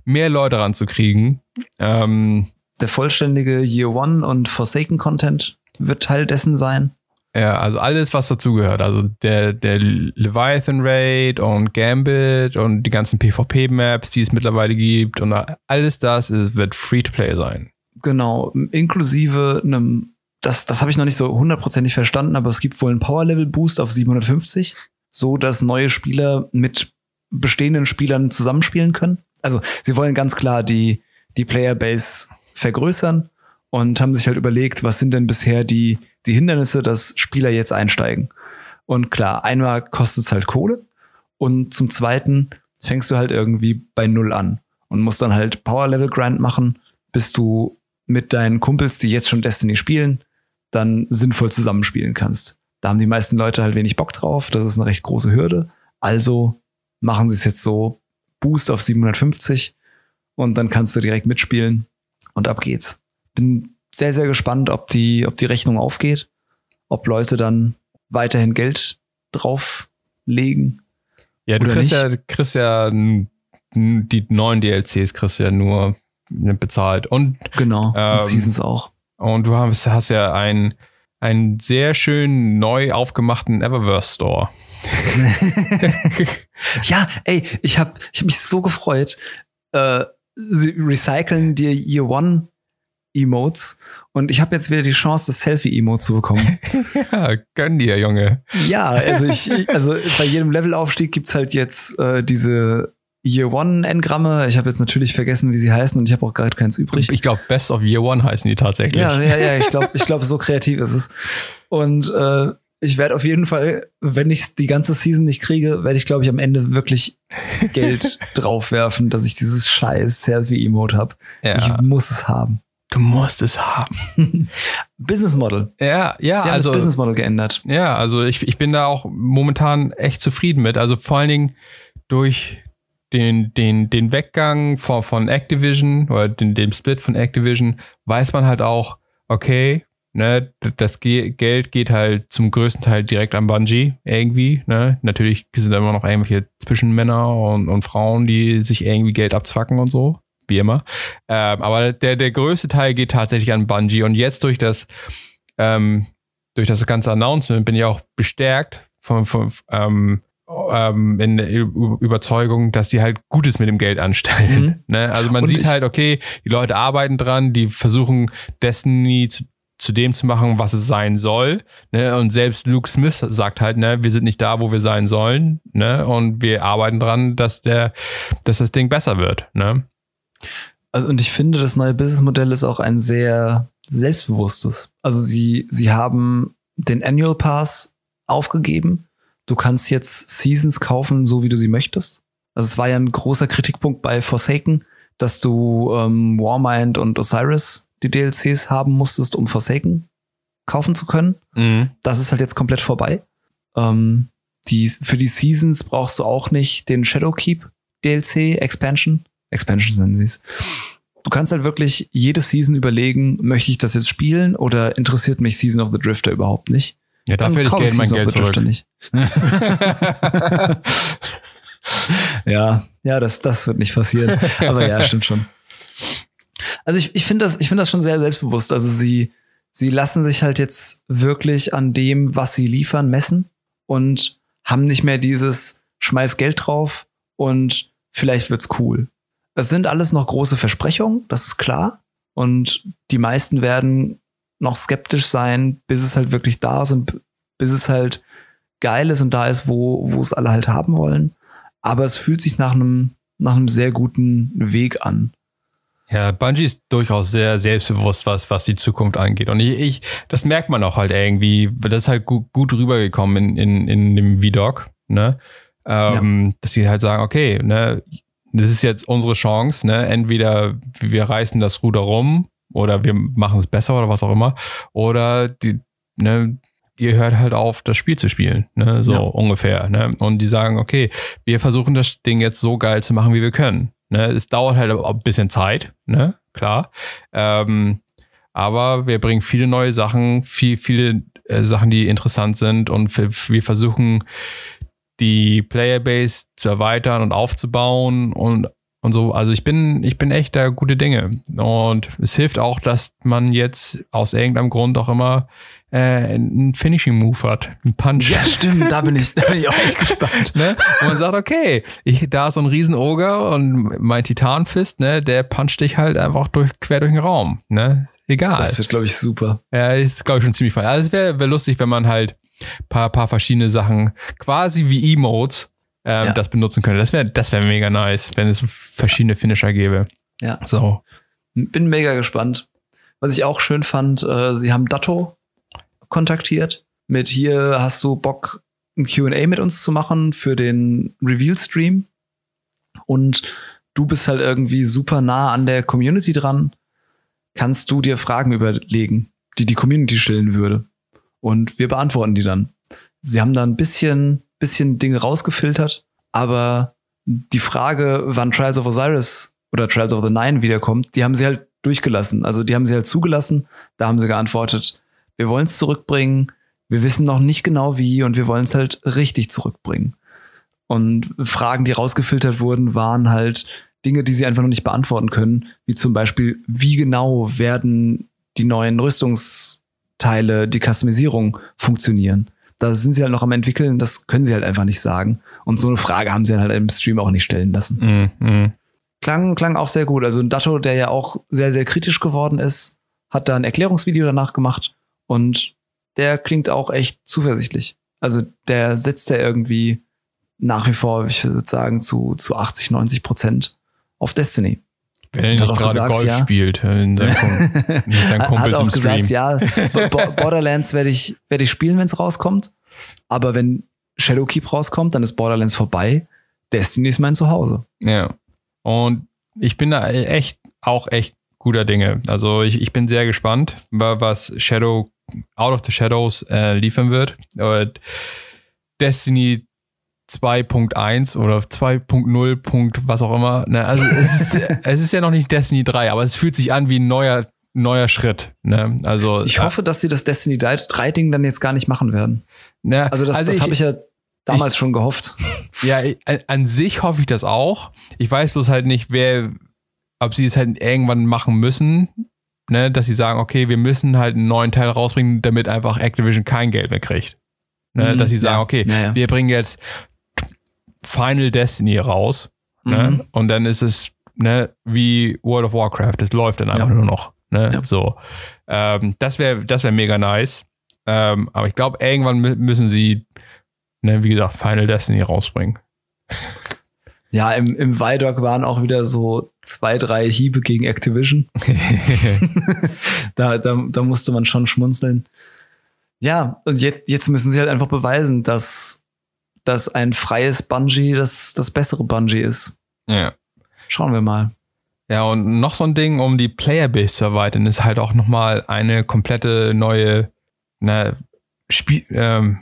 mehr Leute ranzukriegen. Ähm, Der vollständige Year One und Forsaken Content wird Teil dessen sein. Ja, also alles, was dazugehört. Also der, der Leviathan Raid und Gambit und die ganzen PvP-Maps, die es mittlerweile gibt und alles das ist, wird Free-to-Play sein. Genau, inklusive einem, das, das habe ich noch nicht so hundertprozentig verstanden, aber es gibt wohl einen Power-Level-Boost auf 750, so dass neue Spieler mit bestehenden Spielern zusammenspielen können. Also sie wollen ganz klar die, die Player-Base vergrößern und haben sich halt überlegt, was sind denn bisher die, die Hindernisse, dass Spieler jetzt einsteigen. Und klar, einmal kostet es halt Kohle und zum zweiten fängst du halt irgendwie bei Null an und musst dann halt Power-Level-Grind machen, bis du mit deinen Kumpels, die jetzt schon Destiny spielen, dann sinnvoll zusammenspielen kannst. Da haben die meisten Leute halt wenig Bock drauf. Das ist eine recht große Hürde. Also machen sie es jetzt so, Boost auf 750 und dann kannst du direkt mitspielen und ab geht's. Bin sehr, sehr gespannt, ob die, ob die Rechnung aufgeht, ob Leute dann weiterhin Geld drauflegen. Ja, du kriegst ja, kriegst ja die neuen DLCs kriegst ja nur bezahlt. Und genau, ähm, und Seasons auch. Und du hast, hast ja einen, einen sehr schön neu aufgemachten Eververse Store. ja, ey, ich habe ich hab mich so gefreut. Äh, sie recyceln dir Year One Emotes und ich habe jetzt wieder die Chance, das Selfie-Emote zu bekommen. ja, gönn dir, Junge. Ja, also ich, also bei jedem Levelaufstieg gibt's halt jetzt äh, diese Year One Engramme. Ich habe jetzt natürlich vergessen, wie sie heißen und ich habe auch gerade keins übrig. Ich glaube, Best of Year One heißen die tatsächlich. Ja, ja, ja. Ich glaube, ich glaube, so kreativ ist es. Und äh, ich werde auf jeden Fall, wenn ich die ganze Season nicht kriege, werde ich, glaube ich, am Ende wirklich Geld draufwerfen, dass ich dieses scheiß Selfie-Emote habe. Ja. Ich muss es haben. Du musst es haben. Business Model. Ja, ja. Sie haben also, das Business Model geändert. Ja, also ich, ich bin da auch momentan echt zufrieden mit. Also vor allen Dingen durch den, den, den Weggang von, von Activision oder den, dem Split von Activision weiß man halt auch, okay, ne, das Ge Geld geht halt zum größten Teil direkt an Bungie irgendwie. Ne? Natürlich sind da immer noch irgendwelche Zwischenmänner und, und Frauen, die sich irgendwie Geld abzwacken und so wie immer. Ähm, aber der, der größte Teil geht tatsächlich an Bungie. Und jetzt durch das, ähm, durch das ganze Announcement bin ich auch bestärkt von, von ähm, ähm, in der Überzeugung, dass sie halt Gutes mit dem Geld anstellen. Mhm. Ne? Also man Und sieht halt, okay, die Leute arbeiten dran, die versuchen Destiny zu, zu dem zu machen, was es sein soll. Ne? Und selbst Luke Smith sagt halt, ne, wir sind nicht da, wo wir sein sollen. Ne? Und wir arbeiten dran, dass der, dass das Ding besser wird. Ne? Also, und ich finde, das neue Businessmodell ist auch ein sehr selbstbewusstes. Also sie, sie haben den Annual Pass aufgegeben. Du kannst jetzt Seasons kaufen, so wie du sie möchtest. Also es war ja ein großer Kritikpunkt bei Forsaken, dass du ähm, Warmind und Osiris die DLCs haben musstest, um Forsaken kaufen zu können. Mhm. Das ist halt jetzt komplett vorbei. Ähm, die, für die Seasons brauchst du auch nicht den Shadowkeep DLC Expansion. Expansions nennen sie es. Du kannst halt wirklich jede Season überlegen, möchte ich das jetzt spielen oder interessiert mich Season of the Drifter überhaupt nicht? Ja, dafür hätte ich gerne mein Geld zurück. Nicht. ja, ja, das, das wird nicht passieren. Aber ja, stimmt schon. Also ich, ich finde das, ich finde das schon sehr selbstbewusst. Also sie, sie lassen sich halt jetzt wirklich an dem, was sie liefern, messen und haben nicht mehr dieses schmeiß Geld drauf und vielleicht wird's cool. Es sind alles noch große Versprechungen, das ist klar. Und die meisten werden noch skeptisch sein, bis es halt wirklich da ist und bis es halt geil ist und da ist, wo, wo es alle halt haben wollen. Aber es fühlt sich nach einem, nach einem sehr guten Weg an. Ja, Bungie ist durchaus sehr selbstbewusst, was, was die Zukunft angeht. Und ich, ich das merkt man auch halt irgendwie, das ist halt gut, gut rübergekommen in, in, in dem V-Doc, ne? Ähm, ja. Dass sie halt sagen, okay, ne, das ist jetzt unsere Chance, ne? Entweder wir reißen das Ruder rum oder wir machen es besser oder was auch immer. Oder die, ne, ihr hört halt auf, das Spiel zu spielen, ne? So ja. ungefähr. Ne? Und die sagen, okay, wir versuchen das Ding jetzt so geil zu machen, wie wir können. Ne? Es dauert halt ein bisschen Zeit, ne? Klar. Ähm, aber wir bringen viele neue Sachen, viel, viele äh, Sachen, die interessant sind und wir, wir versuchen die Playerbase zu erweitern und aufzubauen und und so. Also ich bin, ich bin echt da gute Dinge. Und es hilft auch, dass man jetzt aus irgendeinem Grund auch immer äh, einen Finishing Move hat, einen Punch. Ja, stimmt, da bin ich, da bin ich auch echt gespannt. ne? Und man sagt, okay, ich, da ist so ein Riesenoger und mein Titanfist, ne, der puncht dich halt einfach durch, quer durch den Raum, ne? Egal. Das wird, glaube ich, super. Ja, ist, glaube ich, schon ziemlich fein. Also es wäre wär lustig, wenn man halt paar, paar verschiedene Sachen, quasi wie Emotes, ähm, Ja. das benutzen könnte. Das wäre das wär mega nice, wenn es verschiedene Finisher gäbe. Ja. So. Bin mega gespannt. Was ich auch schön fand, äh, sie haben Datto kontaktiert mit hier hast du Bock ein Q&A mit uns zu machen für den Reveal Stream und du bist halt irgendwie super nah an der Community dran, kannst du dir Fragen überlegen, die die Community stellen würde und wir beantworten die dann. Sie haben da ein bisschen bisschen Dinge rausgefiltert, aber die Frage, wann Trials of Osiris oder Trials of the Nine wiederkommt, die haben sie halt durchgelassen. Also die haben sie halt zugelassen. Da haben sie geantwortet, wir wollen es zurückbringen. Wir wissen noch nicht genau wie und wir wollen es halt richtig zurückbringen. Und Fragen, die rausgefiltert wurden, waren halt Dinge, die sie einfach noch nicht beantworten können, wie zum Beispiel, wie genau werden die neuen Rüstungsteile, die Customisierung funktionieren. Da sind sie halt noch am entwickeln, das können sie halt einfach nicht sagen. Und so eine Frage haben sie halt im Stream auch nicht stellen lassen Mm, mm. klang, klang auch sehr gut. Also ein Datto, der ja auch sehr, sehr kritisch geworden ist, hat da ein Erklärungsvideo danach gemacht und der klingt auch echt zuversichtlich. Also der setzt ja irgendwie nach wie vor, ich würde sagen, zu, zu 80, 90 Prozent auf Destiny. Wenn er Hat nicht auch gerade gesagt, Golf ja. spielt äh, in seinen, Kun- mit seinen Hat Kumpels auch im Stream. gesagt, ja, Bo- Borderlands werde ich, werde ich spielen, wenn es rauskommt. Aber wenn Shadowkeep rauskommt, dann ist Borderlands vorbei. Destiny ist mein Zuhause. Ja. Und ich bin da echt, auch echt guter Dinge. Also ich, ich bin sehr gespannt, wa- was Shadow Out of the Shadows äh, liefern wird. Und Destiny 2.1 oder 2.0. Punkt was auch immer. Ne? Also es ist, es ist ja noch nicht Destiny 3, aber es fühlt sich an wie ein neuer, neuer Schritt. Ne? Also Ich hoffe, dass sie das Destiny 3-Ding dann jetzt gar nicht machen werden. ne? Also das, das habe ich ja damals ich- schon gehofft. Ja, ich- an- an sich hoffe ich das auch. Ich weiß bloß halt nicht, wer, ob sie es halt irgendwann machen müssen, ne, dass sie sagen, okay, wir müssen halt einen neuen Teil rausbringen, damit einfach Activision kein Geld mehr kriegt. Ne, Mhm, dass sie sagen, ja. okay, Ja, ja. wir bringen jetzt Final Destiny raus, ne, Mhm. und dann ist es ne, wie World of Warcraft, es läuft dann einfach Ja. nur noch. Ne, Ja. so. Ähm, das wäre das wär mega nice. Ähm, aber ich glaube, irgendwann mü müssen sie, ne, wie gesagt, Final Destiny rausbringen. Ja, im, im Vidoc waren auch wieder so zwei, drei Hiebe gegen Activision. da, da, da musste man schon schmunzeln. Ja, und jetzt, jetzt müssen sie halt einfach beweisen, dass, dass ein freies Bungie das, das bessere Bungie ist. ja. Schauen wir mal. Ja, und noch so ein Ding, um die Playerbase zu erweitern, ist halt auch nochmal eine komplette neue ne, Spiel, ähm,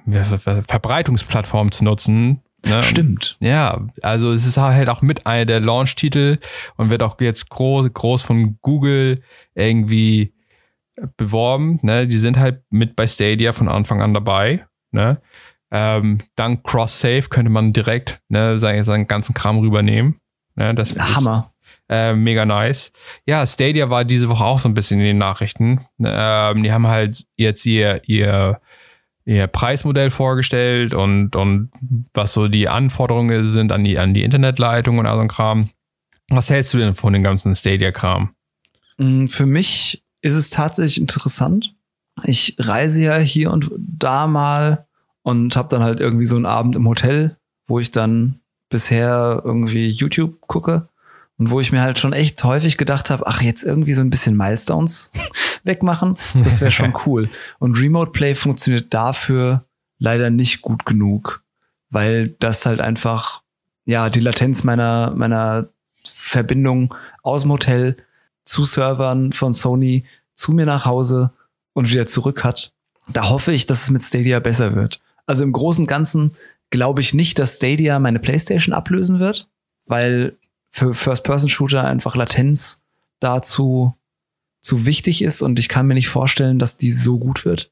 Verbreitungsplattform zu nutzen. Ne? Stimmt. Ja, also es ist halt auch mit einer der Launch-Titel und wird auch jetzt groß, groß von Google irgendwie beworben. Ne? Die sind halt mit bei Stadia von Anfang an dabei. Ne? Ähm, dank Cross-Save könnte man direkt ne, seinen, seinen ganzen Kram rübernehmen. Ne? Das ist, Hammer. äh, mega nice. Ja, Stadia war diese Woche auch so ein bisschen in den Nachrichten. Ähm, die haben halt jetzt ihr, ihr, ihr Preismodell vorgestellt und, und was so die Anforderungen sind an die, an die Internetleitung und all so ein Kram. Was hältst du denn von dem ganzen Stadia-Kram? Mm, Für mich ist es tatsächlich interessant. Ich reise ja hier und da mal und habe dann halt irgendwie so einen Abend im Hotel, wo ich dann bisher irgendwie YouTube gucke und wo ich mir halt schon echt häufig gedacht habe, ach jetzt irgendwie so ein bisschen Milestones wegmachen, das wäre schon cool. Und Remote Play funktioniert dafür leider nicht gut genug, weil das halt einfach ja die Latenz meiner meiner Verbindung aus dem Hotel zu Servern von Sony zu mir nach Hause und wieder zurück hat. Da hoffe ich, dass es mit Stadia besser wird. Also im Großen und Ganzen glaube ich nicht, dass Stadia meine PlayStation ablösen wird, weil für First-Person-Shooter einfach Latenz dazu zu wichtig ist und ich kann mir nicht vorstellen, dass die so gut wird.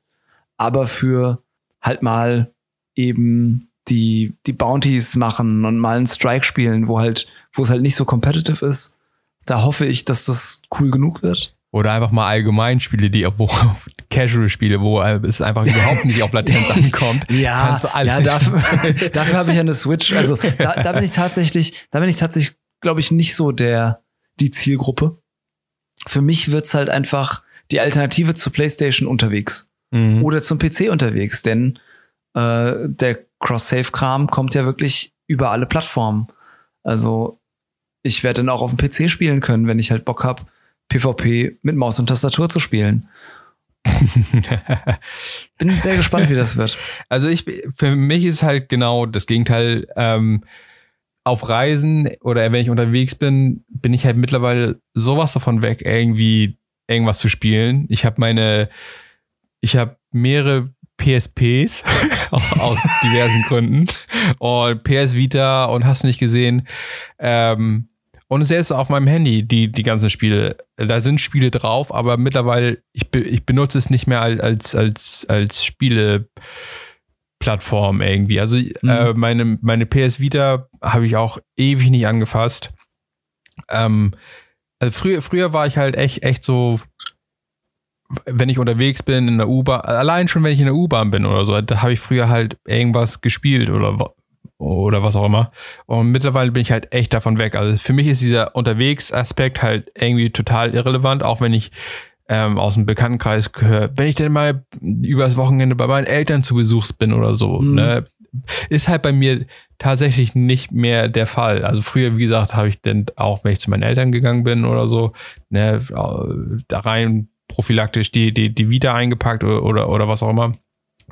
Aber für halt mal eben die, die Bounties machen und mal einen Strike spielen, wo halt, wo es halt nicht so competitive ist. Da hoffe ich, dass das cool genug wird. Oder einfach mal allgemein Spiele, die wo Casual-Spiele, wo es einfach überhaupt nicht auf Latenz ankommt. ja, ja, dafür, dafür habe ich ja eine Switch. Also da, da bin ich tatsächlich, da bin ich tatsächlich, glaube ich, nicht so der die Zielgruppe. Für mich wird's halt einfach die Alternative zur PlayStation unterwegs mhm. oder zum PC unterwegs, denn äh, der Cross-Save-Kram kommt ja wirklich über alle Plattformen. Also ich werde dann auch auf dem PC spielen können, wenn ich halt Bock hab, PvP mit Maus und Tastatur zu spielen. Bin sehr gespannt, wie das wird. Also ich, für mich ist halt genau das Gegenteil. Ähm, auf Reisen oder wenn ich unterwegs bin, bin ich halt mittlerweile sowas davon weg, irgendwie irgendwas zu spielen. Ich habe meine, ich habe mehrere PSPs aus diversen Gründen und PS Vita und hast nicht gesehen. Ähm, und selbst auf meinem Handy, die, die ganzen Spiele, da sind Spiele drauf, aber mittlerweile, ich, be, ich benutze es nicht mehr als, als, als Spieleplattform irgendwie. Also mhm. äh, meine, meine PS Vita habe ich auch ewig nicht angefasst. Ähm, also früher, früher war ich halt echt, echt so, wenn ich unterwegs bin in der U-Bahn, allein schon wenn ich in der U-Bahn bin oder so, da habe ich früher halt irgendwas gespielt oder oder was auch immer. Und mittlerweile bin ich halt echt davon weg. Also für mich ist dieser Unterwegs-Aspekt halt irgendwie total irrelevant, auch wenn ich ähm, aus dem Bekanntenkreis gehöre. Wenn ich denn mal übers Wochenende bei meinen Eltern zu Besuch bin oder so, mhm. ne, ist halt bei mir tatsächlich nicht mehr der Fall. Also früher, wie gesagt, habe ich dann auch, wenn ich zu meinen Eltern gegangen bin oder so, ne, da rein prophylaktisch die, die, die Vita eingepackt oder, oder, oder was auch immer.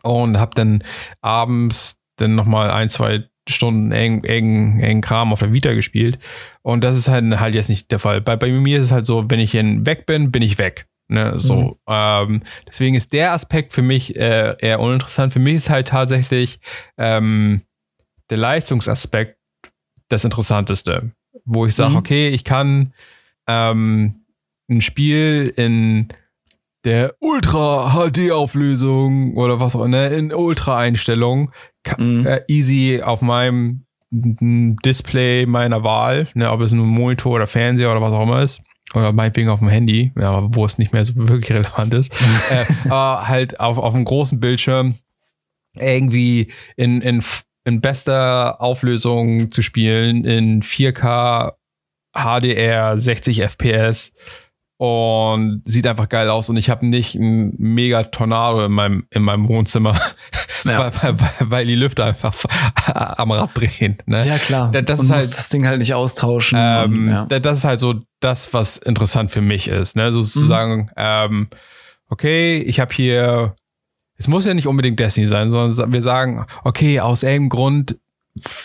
Und habe dann abends dann nochmal ein, zwei Stunden eng, eng, eng Kram auf der Vita gespielt. Und das ist halt, halt jetzt nicht der Fall. Bei, bei mir ist es halt so, wenn ich weg bin, bin ich weg. Ne, so. Mhm. Ähm, deswegen ist der Aspekt für mich äh, eher uninteressant. Für mich ist halt tatsächlich ähm, der Leistungsaspekt das Interessanteste. Wo ich sage, mhm. okay, ich kann ähm, ein Spiel in der Ultra-HD-Auflösung oder was auch immer, in Ultra-Einstellung mhm. äh, easy auf meinem Display meiner Wahl, ne, ob es nur Monitor oder Fernseher oder was auch immer ist, oder meinetwegen auf dem Handy, ja, wo es nicht mehr so wirklich relevant ist, äh, aber halt auf, auf einem großen Bildschirm irgendwie in, in, in bester Auflösung zu spielen, in 4K, HDR, 60 FPS und sieht einfach geil aus und ich habe nicht ein mega Tornado in meinem, in meinem Wohnzimmer, ja. weil, weil, weil, die Lüfter einfach am Rad drehen. Ne? Ja, klar. Das, und ist halt, das Ding halt nicht austauschen. Ähm, und, ja. Das ist halt so das, was interessant für mich ist. Ne? Sozusagen, mhm. ähm, okay, ich habe hier, es muss ja nicht unbedingt Destiny sein, sondern wir sagen, okay, aus irgendeinem Grund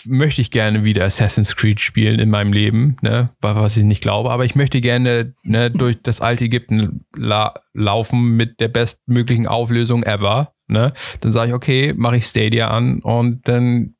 möchte ich gerne wieder Assassin's Creed spielen in meinem Leben, ne, was ich nicht glaube, aber ich möchte gerne ne, durch das alte Ägypten la laufen mit der bestmöglichen Auflösung ever, ne? Dann sage ich, okay, mache ich Stadia an und dann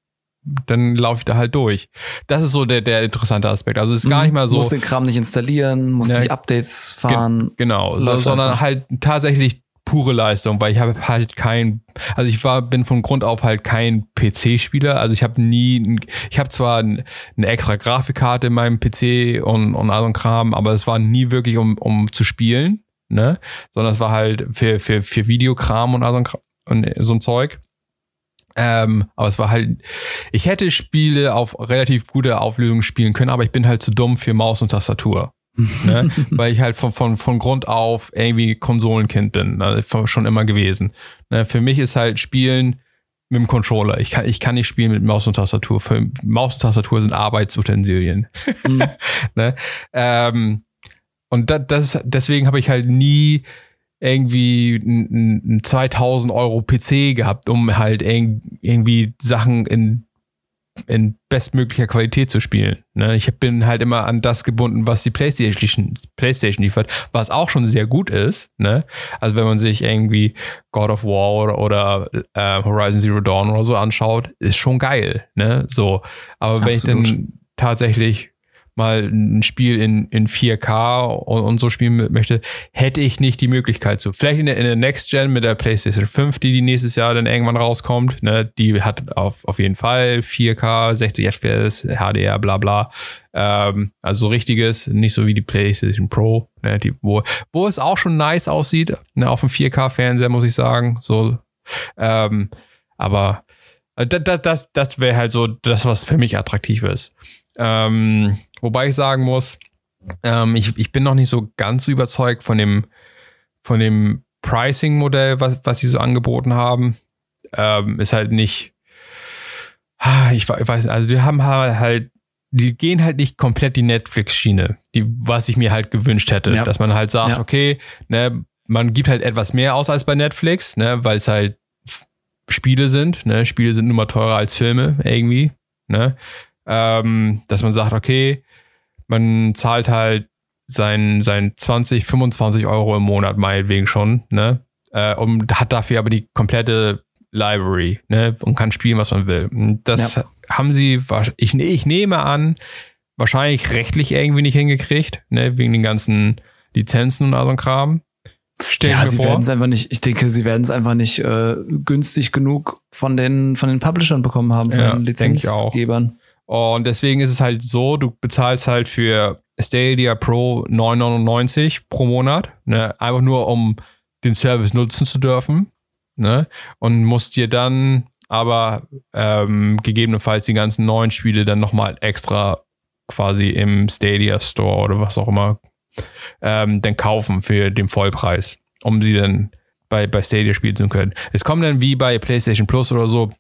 dann laufe ich da halt durch. Das ist so der, der interessante Aspekt. Also es ist gar mhm. nicht mal so. Muss den Kram nicht installieren, muss ja, nicht Updates fahren. Ge genau, so, sondern halt tatsächlich pure Leistung, weil ich habe halt kein, also ich war, bin von Grund auf halt kein PC-Spieler. Also ich habe nie, ich habe zwar eine extra Grafikkarte in meinem PC und, und all so Kram, aber es war nie wirklich um, um zu spielen, ne? Sondern es war halt für, für, für Videokram und all so ein, und so ein Zeug. Ähm, aber es war halt, ich hätte Spiele auf relativ gute Auflösung spielen können, aber ich bin halt zu dumm für Maus und Tastatur ne? Weil ich halt von, von, von Grund auf irgendwie Konsolenkind bin, also schon immer gewesen. Ne? Für mich ist halt Spielen mit dem Controller. Ich kann, ich kann nicht spielen mit Maus und Tastatur. Für Maus und Tastatur sind Arbeitsutensilien. Mhm. ne? ähm, und da, das, deswegen habe ich halt nie irgendwie einen 2000 Euro PC gehabt, um halt irgendwie Sachen in in bestmöglicher Qualität zu spielen. Ne? Ich bin halt immer an das gebunden, was die PlayStation, PlayStation liefert, was auch schon sehr gut ist. Ne? Also wenn man sich irgendwie God of War oder, äh, Horizon Zero Dawn oder so anschaut, ist schon geil. Ne? So, aber wenn Absolut. ich dann tatsächlich mal ein Spiel in, in 4K und, und so spielen möchte, hätte ich nicht die Möglichkeit zu. Vielleicht in der, in der Next Gen mit der PlayStation 5, die, die nächstes Jahr dann irgendwann rauskommt, ne, die hat auf, auf jeden Fall 4K, 60 FPS, HDR, bla bla. Ähm, also so richtiges, nicht so wie die PlayStation Pro, ne, die, wo, wo es auch schon nice aussieht, ne, auf dem 4K-Fernseher, muss ich sagen. So, ähm, aber das, das, das, das wäre halt so das, was für mich attraktiv ist. Ähm, wobei ich sagen muss, ähm, ich, ich bin noch nicht so ganz überzeugt von dem, von dem Pricing-Modell, was, was sie so angeboten haben. Ähm, ist halt nicht, ich weiß, also die haben halt, die gehen halt nicht komplett die Netflix-Schiene, die, was ich mir halt gewünscht hätte, ja. dass man halt sagt, ja. okay, ne, man gibt halt etwas mehr aus als bei Netflix, ne, weil es halt Spiele sind. Ne? Spiele sind nun mal teurer als Filme irgendwie. Ne? Ähm, dass man sagt, okay, man zahlt halt sein, sein 20, 25 Euro im Monat meinetwegen schon, ne? Äh, und hat dafür aber die komplette Library, ne? Und kann spielen, was man will. Und das ja. haben sie, ich, ich nehme an, wahrscheinlich rechtlich irgendwie nicht hingekriegt, ne? Wegen den ganzen Lizenzen und all so Kram. Stell ja, sie werden es einfach nicht, ich denke, sie werden es einfach nicht äh, günstig genug von den, von den Publishern bekommen haben, von ja, den Lizenzgebern. Und deswegen ist es halt so, du bezahlst halt für Stadia Pro 9,99 pro Monat, ne? einfach nur um den Service nutzen zu dürfen. Ne? Und musst dir dann aber ähm, gegebenenfalls die ganzen neuen Spiele dann nochmal extra quasi im Stadia Store oder was auch immer ähm, dann kaufen für den Vollpreis, um sie dann bei, bei Stadia spielen zu können. Es kommen dann wie bei PlayStation Plus oder so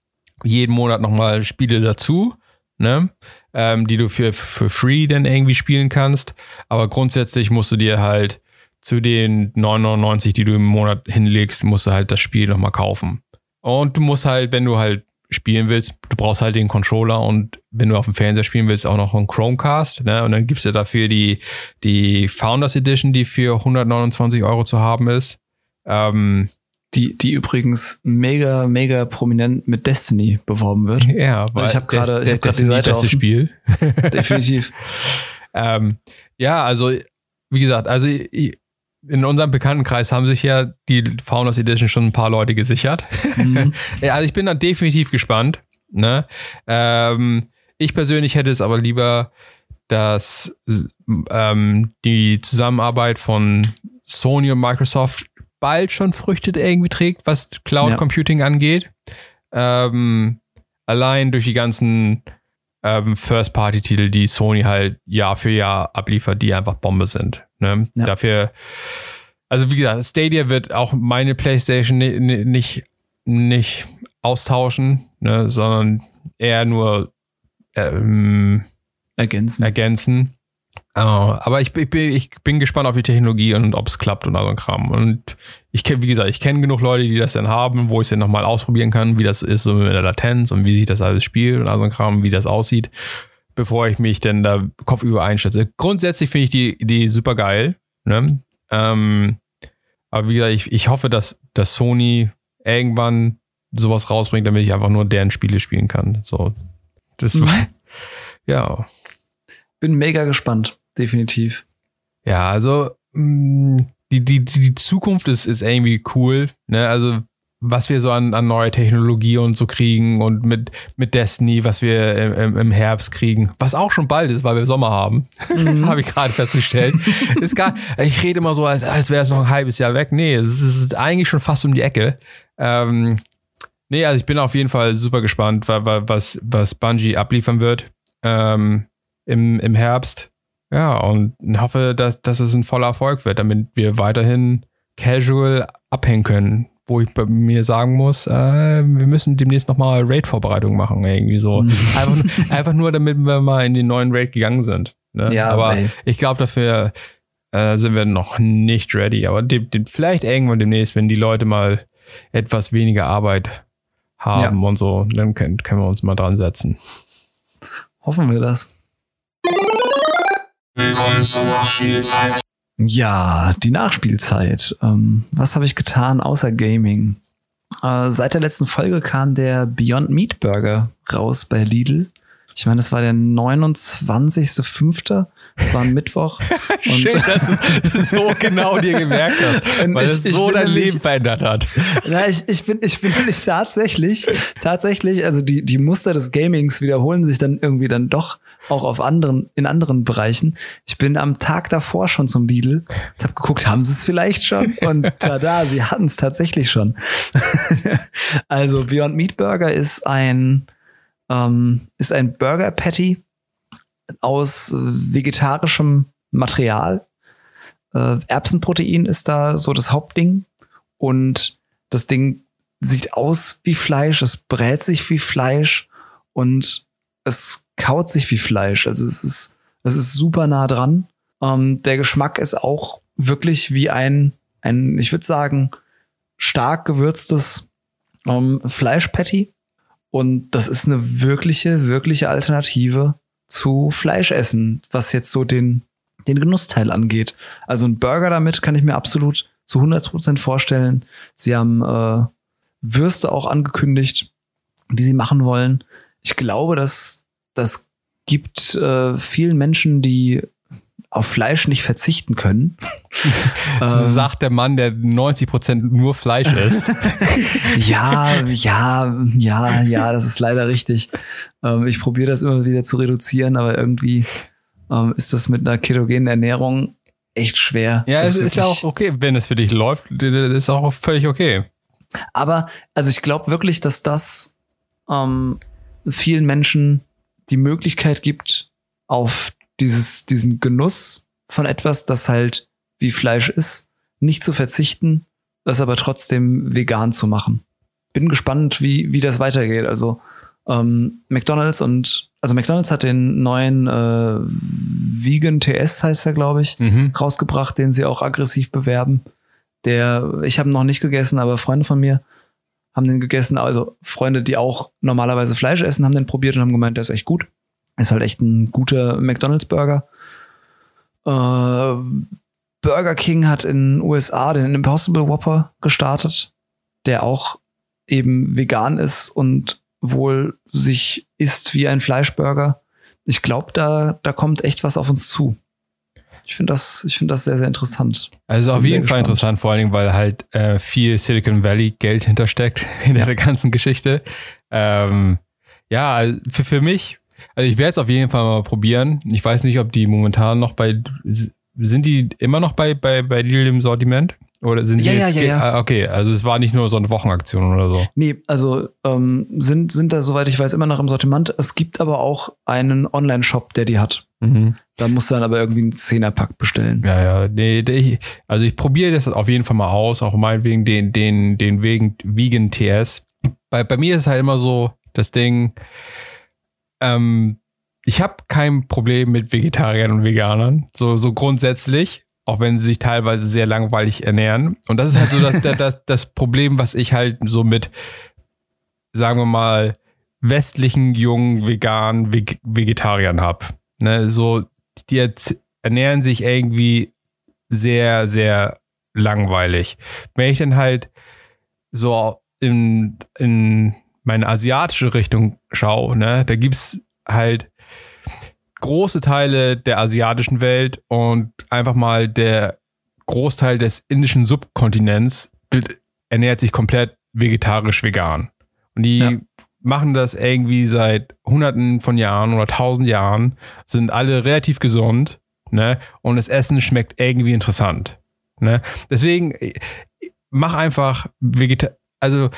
jeden Monat nochmal Spiele dazu, ne? Ähm, die du für, für free dann irgendwie spielen kannst. Aber grundsätzlich musst du dir halt zu den 9,99, die du im Monat hinlegst, musst du halt das Spiel nochmal kaufen. Und du musst halt, wenn du halt spielen willst, du brauchst halt den Controller und wenn du auf dem Fernseher spielen willst, auch noch einen Chromecast. Ne? Und dann gibt's ja dafür die, die Founders Edition, die für 129 Euro zu haben ist. Ähm, die, die übrigens mega, mega prominent mit Destiny beworben wird. Ja, weil ich habe gerade hab die Seite das Spiel. Definitiv. ähm, ja, also wie gesagt, also in unserem Bekanntenkreis haben sich ja die Founders Edition schon ein paar Leute gesichert. Mhm. also ich bin da definitiv gespannt. Ne? Ähm, ich persönlich hätte es aber lieber, dass ähm, die Zusammenarbeit von Sony und Microsoft bald schon Früchte irgendwie trägt, was Cloud Computing ja. angeht. Ähm, allein durch die ganzen ähm, First-Party-Titel, die Sony halt Jahr für Jahr abliefert, die einfach Bombe sind. Ne? Ja. Dafür, also wie gesagt, Stadia wird auch meine PlayStation nicht, nicht austauschen, ne? sondern eher nur ähm, ergänzen. ergänzen. Oh, aber ich, ich, bin, ich bin gespannt auf die Technologie und ob es klappt und all so ein Kram. Und ich kenne, wie gesagt, ich kenne genug Leute, die das dann haben, wo ich es dann nochmal ausprobieren kann, wie das ist, so mit der Latenz und wie sich das alles spielt und all so ein Kram, wie das aussieht, bevor ich mich dann da kopfüber einschätze. Grundsätzlich finde ich die Idee super geil. Ne? Ähm, aber wie gesagt, ich, ich hoffe, dass, dass Sony irgendwann sowas rausbringt, damit ich einfach nur deren Spiele spielen kann. So, das mhm. war, ja. Bin mega gespannt definitiv. Ja, also mm, die, die, die Zukunft ist, ist irgendwie cool. Ne? Also was wir so an, an neue Technologie und so kriegen und mit, mit Destiny, was wir im, im Herbst kriegen, was auch schon bald ist, weil wir Sommer haben, mhm. habe ich gerade festgestellt. ist gar, ich rede immer so, als, als wäre es noch ein halbes Jahr weg. Nee, es ist eigentlich schon fast um die Ecke. Ähm, nee, also ich bin auf jeden Fall super gespannt, was, was Bungie abliefern wird ähm, im, im Herbst. Ja, und hoffe, dass, dass es ein voller Erfolg wird, damit wir weiterhin casual abhängen können. Wo ich bei mir sagen muss, äh, wir müssen demnächst nochmal Raid-Vorbereitung machen, irgendwie so. Mhm. einfach, einfach, nur, damit wir mal in den neuen Raid gegangen sind. Ne? Ja, aber ey. ich glaube, dafür äh, sind wir noch nicht ready. Aber de, de, vielleicht irgendwann demnächst, wenn die Leute mal etwas weniger Arbeit haben ja. und so, dann können, können wir uns mal dran setzen. Hoffen wir das. Ja, die Nachspielzeit. Ähm, was habe ich getan außer Gaming? Äh, seit der letzten Folge kam der Beyond Meat Burger raus bei Lidl. Ich meine, das war der 29.05. Das war ein Mittwoch. Schön, dass du es so genau dir gemerkt hast, weil ich, es so dein Leben verändert hat. Ja, ich, ich bin, ich bin nämlich tatsächlich, tatsächlich, also die, die Muster des Gamings wiederholen sich dann irgendwie dann doch auch auf anderen, in anderen Bereichen. Ich bin am Tag davor schon zum Lidl und habe geguckt, haben sie es vielleicht schon? Und tada, sie hatten es tatsächlich schon. also Beyond Meat Burger ist ein, ähm, ist ein Burger Patty aus vegetarischem Material. Äh, Erbsenprotein ist da so das Hauptding. Und das Ding sieht aus wie Fleisch, es brät sich wie Fleisch und es kaut sich wie Fleisch. Also es ist, es ist super nah dran. Ähm, der Geschmack ist auch wirklich wie ein, ein, ich würde sagen, stark gewürztes ähm, Fleischpatty. Und das ist eine wirkliche, wirkliche Alternative zu Fleischessen, was jetzt so den, den Genussteil angeht. Also ein Burger damit kann ich mir absolut zu 100% vorstellen. Sie haben äh, Würste auch angekündigt, die sie machen wollen. Ich glaube, dass das gibt äh, vielen Menschen, die auf Fleisch nicht verzichten können. ähm, sagt der Mann, der 90 Prozent nur Fleisch isst. ja, ja, ja, ja, das ist leider richtig. Ähm, ich probiere das immer wieder zu reduzieren, aber irgendwie ähm, ist das mit einer ketogenen Ernährung echt schwer. Ja, es ist, ist ja auch okay, wenn es für dich läuft, ist auch völlig okay. Aber, also ich glaube wirklich, dass das ähm, vielen Menschen die Möglichkeit gibt, auf dieses, diesen Genuss von etwas, das halt wie Fleisch ist, nicht zu verzichten, das aber trotzdem vegan zu machen. Bin gespannt, wie, wie das weitergeht. Also ähm, McDonalds und also McDonalds hat den neuen äh, Vegan TS heißt er, glaube ich, mhm. rausgebracht, den sie auch aggressiv bewerben. Der, ich habe noch nicht gegessen, aber Freunde von mir haben den gegessen. Also Freunde, die auch normalerweise Fleisch essen, haben den probiert und haben gemeint, der ist echt gut. Ist halt echt ein guter McDonalds-Burger. Äh, Burger King hat in den USA den Impossible Whopper gestartet, der auch eben vegan ist und wohl sich isst wie ein Fleischburger. Ich glaube, da, da kommt echt was auf uns zu. Ich finde das, ich finde das sehr, sehr interessant. Also auf jeden Fall interessant, vor allen Dingen, weil halt äh, viel Silicon Valley Geld hintersteckt in der ganzen Geschichte. Ähm, ja, also für, für mich also ich werde es auf jeden Fall mal probieren. Ich weiß nicht, ob die momentan noch bei sind die immer noch bei bei bei Lidl im Sortiment oder sind ja, die ja, jetzt ja, ja. Ah, okay, also es war nicht nur so eine Wochenaktion oder so. Nee, also ähm, sind sind da soweit ich weiß immer noch im Sortiment. Es gibt aber auch einen Online Shop, der die hat. Mhm. Da musst du dann aber irgendwie einen Zehnerpack bestellen. Ja, ja, nee, ich, also ich probiere das auf jeden Fall mal aus, auch meinetwegen den den den wegen Vegan TS. Bei bei mir ist es halt immer so das Ding ähm, ich habe kein Problem mit Vegetariern und Veganern, so, so grundsätzlich, auch wenn sie sich teilweise sehr langweilig ernähren. Und das ist halt so das, das, das Problem, was ich halt so mit, sagen wir mal, westlichen jungen veganen Veg Vegetariern habe. Ne, so, die ernähren sich irgendwie sehr, sehr langweilig. Wenn ich dann halt so in, in meine asiatische Richtung schaue, ne, da es halt große Teile der asiatischen Welt und einfach mal der Großteil des indischen Subkontinents ernährt sich komplett vegetarisch vegan. Und die ja. machen das irgendwie seit hunderten von Jahren oder tausend Jahren, sind alle relativ gesund, ne? Und das Essen schmeckt irgendwie interessant. Ne? Deswegen mach einfach Vegeta also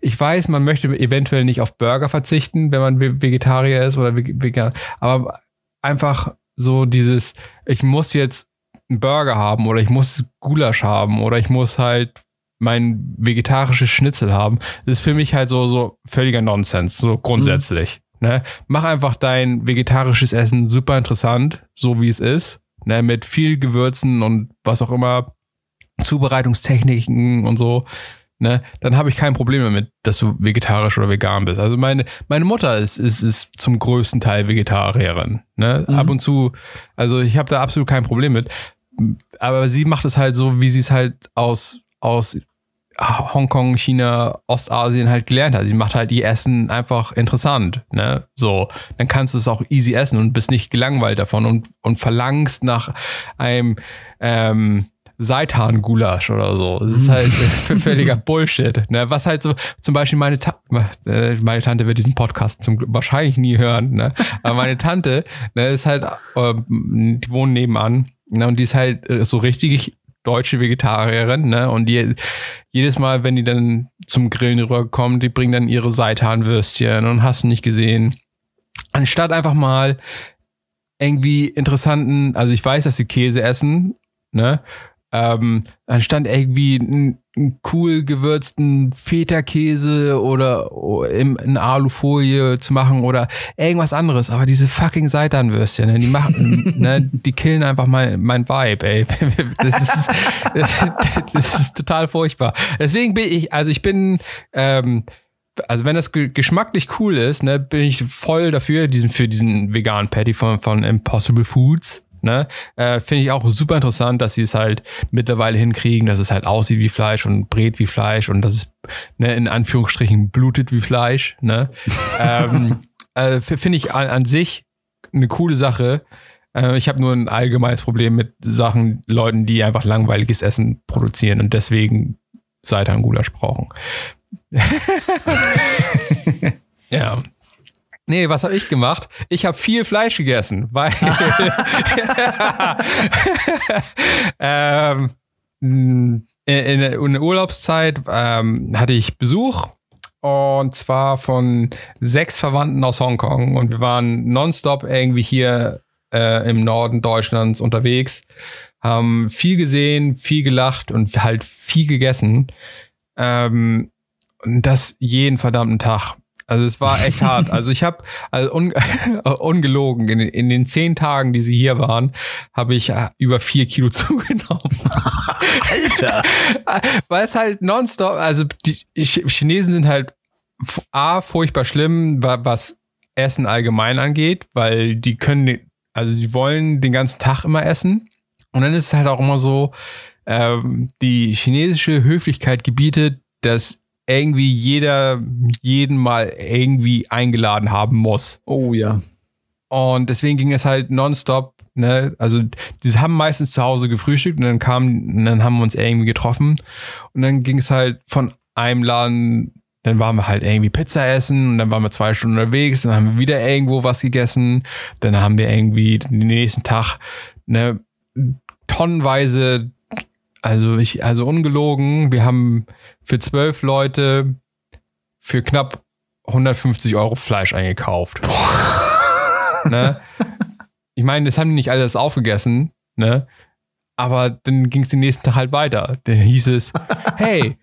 ich weiß, man möchte eventuell nicht auf Burger verzichten, wenn man Vegetarier ist oder vegan, aber einfach so dieses, ich muss jetzt einen Burger haben oder ich muss Gulasch haben oder ich muss halt mein vegetarisches Schnitzel haben, das ist für mich halt so, so völliger Nonsens, so grundsätzlich. Mhm. Ne? Mach einfach dein vegetarisches Essen super interessant, so wie es ist, ne? mit viel Gewürzen und was auch immer, Zubereitungstechniken und so ne, dann habe ich kein Problem damit, dass du vegetarisch oder vegan bist. Also meine, meine Mutter ist, ist, ist zum größten Teil Vegetarierin. Ne? Mhm. Ab und zu, also ich habe da absolut kein Problem mit. Aber sie macht es halt so, wie sie es halt aus, aus Hongkong, China, Ostasien halt gelernt hat. Sie macht halt ihr Essen einfach interessant. Ne? So, dann kannst du es auch easy essen und bist nicht gelangweilt davon und, und verlangst nach einem ähm, Seitan-Gulasch oder so. Das ist halt völliger Bullshit. Ne? Was halt so, zum Beispiel meine, Ta äh, meine Tante wird diesen Podcast zum, wahrscheinlich nie hören, ne? aber meine Tante ne, ist halt, äh, die wohnen nebenan ne? und die ist halt äh, so richtig deutsche Vegetarierin, ne? Und die jedes Mal, wenn die dann zum Grillen rüberkommen, die bringen dann ihre Seitanwürstchen und hast du nicht gesehen. Anstatt einfach mal irgendwie interessanten, also ich weiß, dass sie Käse essen, ne? Ähm, anstatt irgendwie einen, einen cool gewürzten Feta-Käse oder in, in Alufolie zu machen oder irgendwas anderes. Aber diese fucking Seitanwürstchen, ne, die machen, ne, die killen einfach mein, mein Vibe, ey. Das ist, das ist total furchtbar. Deswegen bin ich, also ich bin, ähm, also wenn das geschmacklich cool ist, ne, bin ich voll dafür, diesen, für diesen veganen Patty von, von Impossible Foods. Ne? Äh, Finde ich auch super interessant, dass sie es halt mittlerweile hinkriegen, dass es halt aussieht wie Fleisch und brät wie Fleisch und dass es ne, in Anführungsstrichen blutet wie Fleisch. Ne? ähm, äh, Finde ich an, an, sich eine coole Sache. Äh, ich habe nur ein allgemeines Problem mit Sachen, Leuten, die einfach langweiliges Essen produzieren und deswegen Seitan-Gulasch brauchen. ja. Nee, was habe ich gemacht? Ich habe viel Fleisch gegessen, weil ähm, in, in, der Urlaubszeit ähm, hatte ich Besuch und zwar von sechs Verwandten aus Hongkong und wir waren nonstop irgendwie hier äh, im Norden Deutschlands unterwegs, haben viel gesehen, viel gelacht und halt viel gegessen. Ähm, das jeden verdammten Tag. Also es war echt hart. Also ich habe, also un, ungelogen, in, in, den zehn Tagen, die sie hier waren, habe ich äh, über vier Kilo zugenommen. Alter! Weil es halt nonstop, also die Chinesen sind halt A, furchtbar schlimm, was Essen allgemein angeht, weil die können, also die wollen den ganzen Tag immer essen. Und dann ist es halt auch immer so, ähm, die chinesische Höflichkeit gebietet, dass irgendwie jeder jeden mal irgendwie eingeladen haben muss. Oh ja. Und deswegen ging es halt nonstop, ne? Also, die haben meistens zu Hause gefrühstückt und dann kamen, dann haben wir uns irgendwie getroffen. Und dann ging es halt von einem Laden, dann waren wir halt irgendwie Pizza essen und dann waren wir zwei Stunden unterwegs, dann haben wir wieder irgendwo was gegessen, dann haben wir irgendwie den nächsten Tag, ne, tonnenweise also ich, also ungelogen, wir haben für zwölf Leute für knapp 150 Euro Fleisch eingekauft. ne? Ich meine, das haben die nicht alles aufgegessen, ne? Aber dann ging es den nächsten Tag halt weiter. Dann hieß es, hey,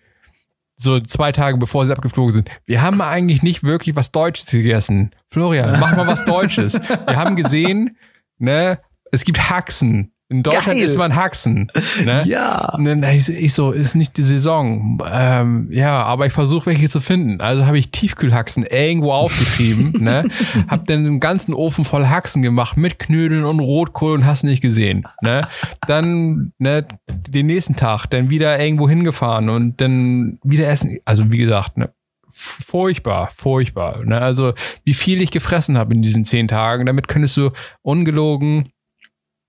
so zwei Tage bevor sie abgeflogen sind, wir haben eigentlich nicht wirklich was Deutsches gegessen. Florian, mach mal was Deutsches. Wir haben gesehen, ne, es gibt Haxen. In Deutschland Geil. ist man Haxen. Ne? Ja. Ich, ich, so, ist nicht die Saison. Ähm, ja, aber ich versuche welche zu finden. Also habe ich Tiefkühlhaxen irgendwo aufgetrieben. ne? Hab dann den ganzen Ofen voll Haxen gemacht mit Knödeln und Rotkohl und hast nicht gesehen. Ne? Dann ne, den nächsten Tag dann wieder irgendwo hingefahren und dann wieder essen. Also wie gesagt, ne? furchtbar, furchtbar. Ne? Also wie viel ich gefressen habe in diesen zehn Tagen, damit könntest du ungelogen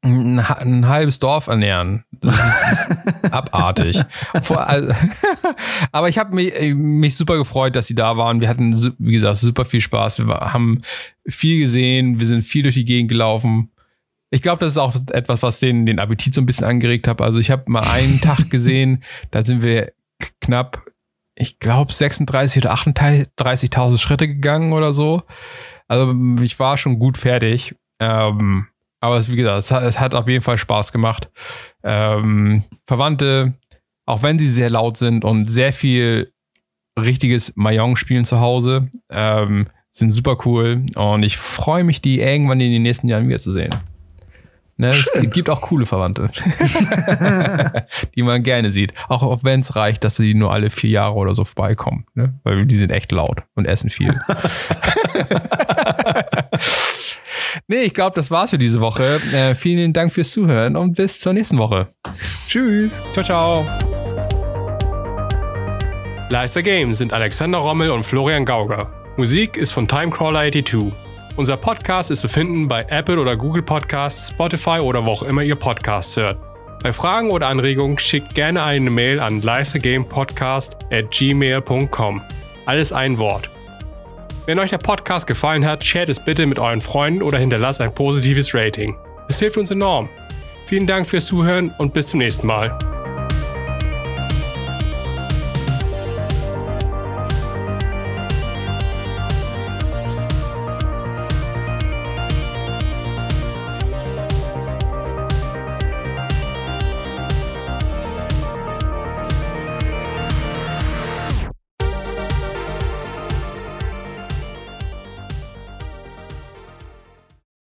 ein, ein, halbes Dorf ernähren. Das ist abartig. Aber ich habe mich, äh, mich super gefreut, dass sie da waren. Wir hatten, wie gesagt, super viel Spaß. Wir haben viel gesehen. Wir sind viel durch die Gegend gelaufen. Ich glaube, das ist auch etwas, was den, den Appetit so ein bisschen angeregt hat. Also ich habe mal einen Tag gesehen, da sind wir knapp, ich glaube, 36 oder 38.000 Schritte gegangen oder so. Also ich war schon gut fertig. Ähm, aber es, wie gesagt, es hat, es hat auf jeden Fall Spaß gemacht. Ähm, Verwandte, auch wenn sie sehr laut sind und sehr viel richtiges Mayong spielen zu Hause, ähm, sind super cool. Und ich freue mich, die irgendwann in den nächsten Jahren wiederzusehen. Ne, es gibt auch coole Verwandte, die man gerne sieht. Auch wenn es reicht, dass sie nur alle vier Jahre oder so vorbeikommen. Ne? Weil die sind echt laut und essen viel. Nee, ich glaube, das war's für diese Woche. Äh, vielen Dank fürs Zuhören und bis zur nächsten Woche. Tschüss. Ciao, ciao. Leister Games sind Alexander Rommel und Florian Gauger. Musik ist von Timecrawler82. Unser Podcast ist zu finden bei Apple oder Google Podcasts, Spotify oder wo auch immer ihr Podcasts hört. Bei Fragen oder Anregungen schickt gerne eine Mail an lifethegamepodcast at gmail.com. Alles ein Wort. Wenn euch der Podcast gefallen hat, shared es bitte mit euren Freunden oder hinterlasst ein positives Rating. Es hilft uns enorm. Vielen Dank fürs Zuhören und bis zum nächsten Mal.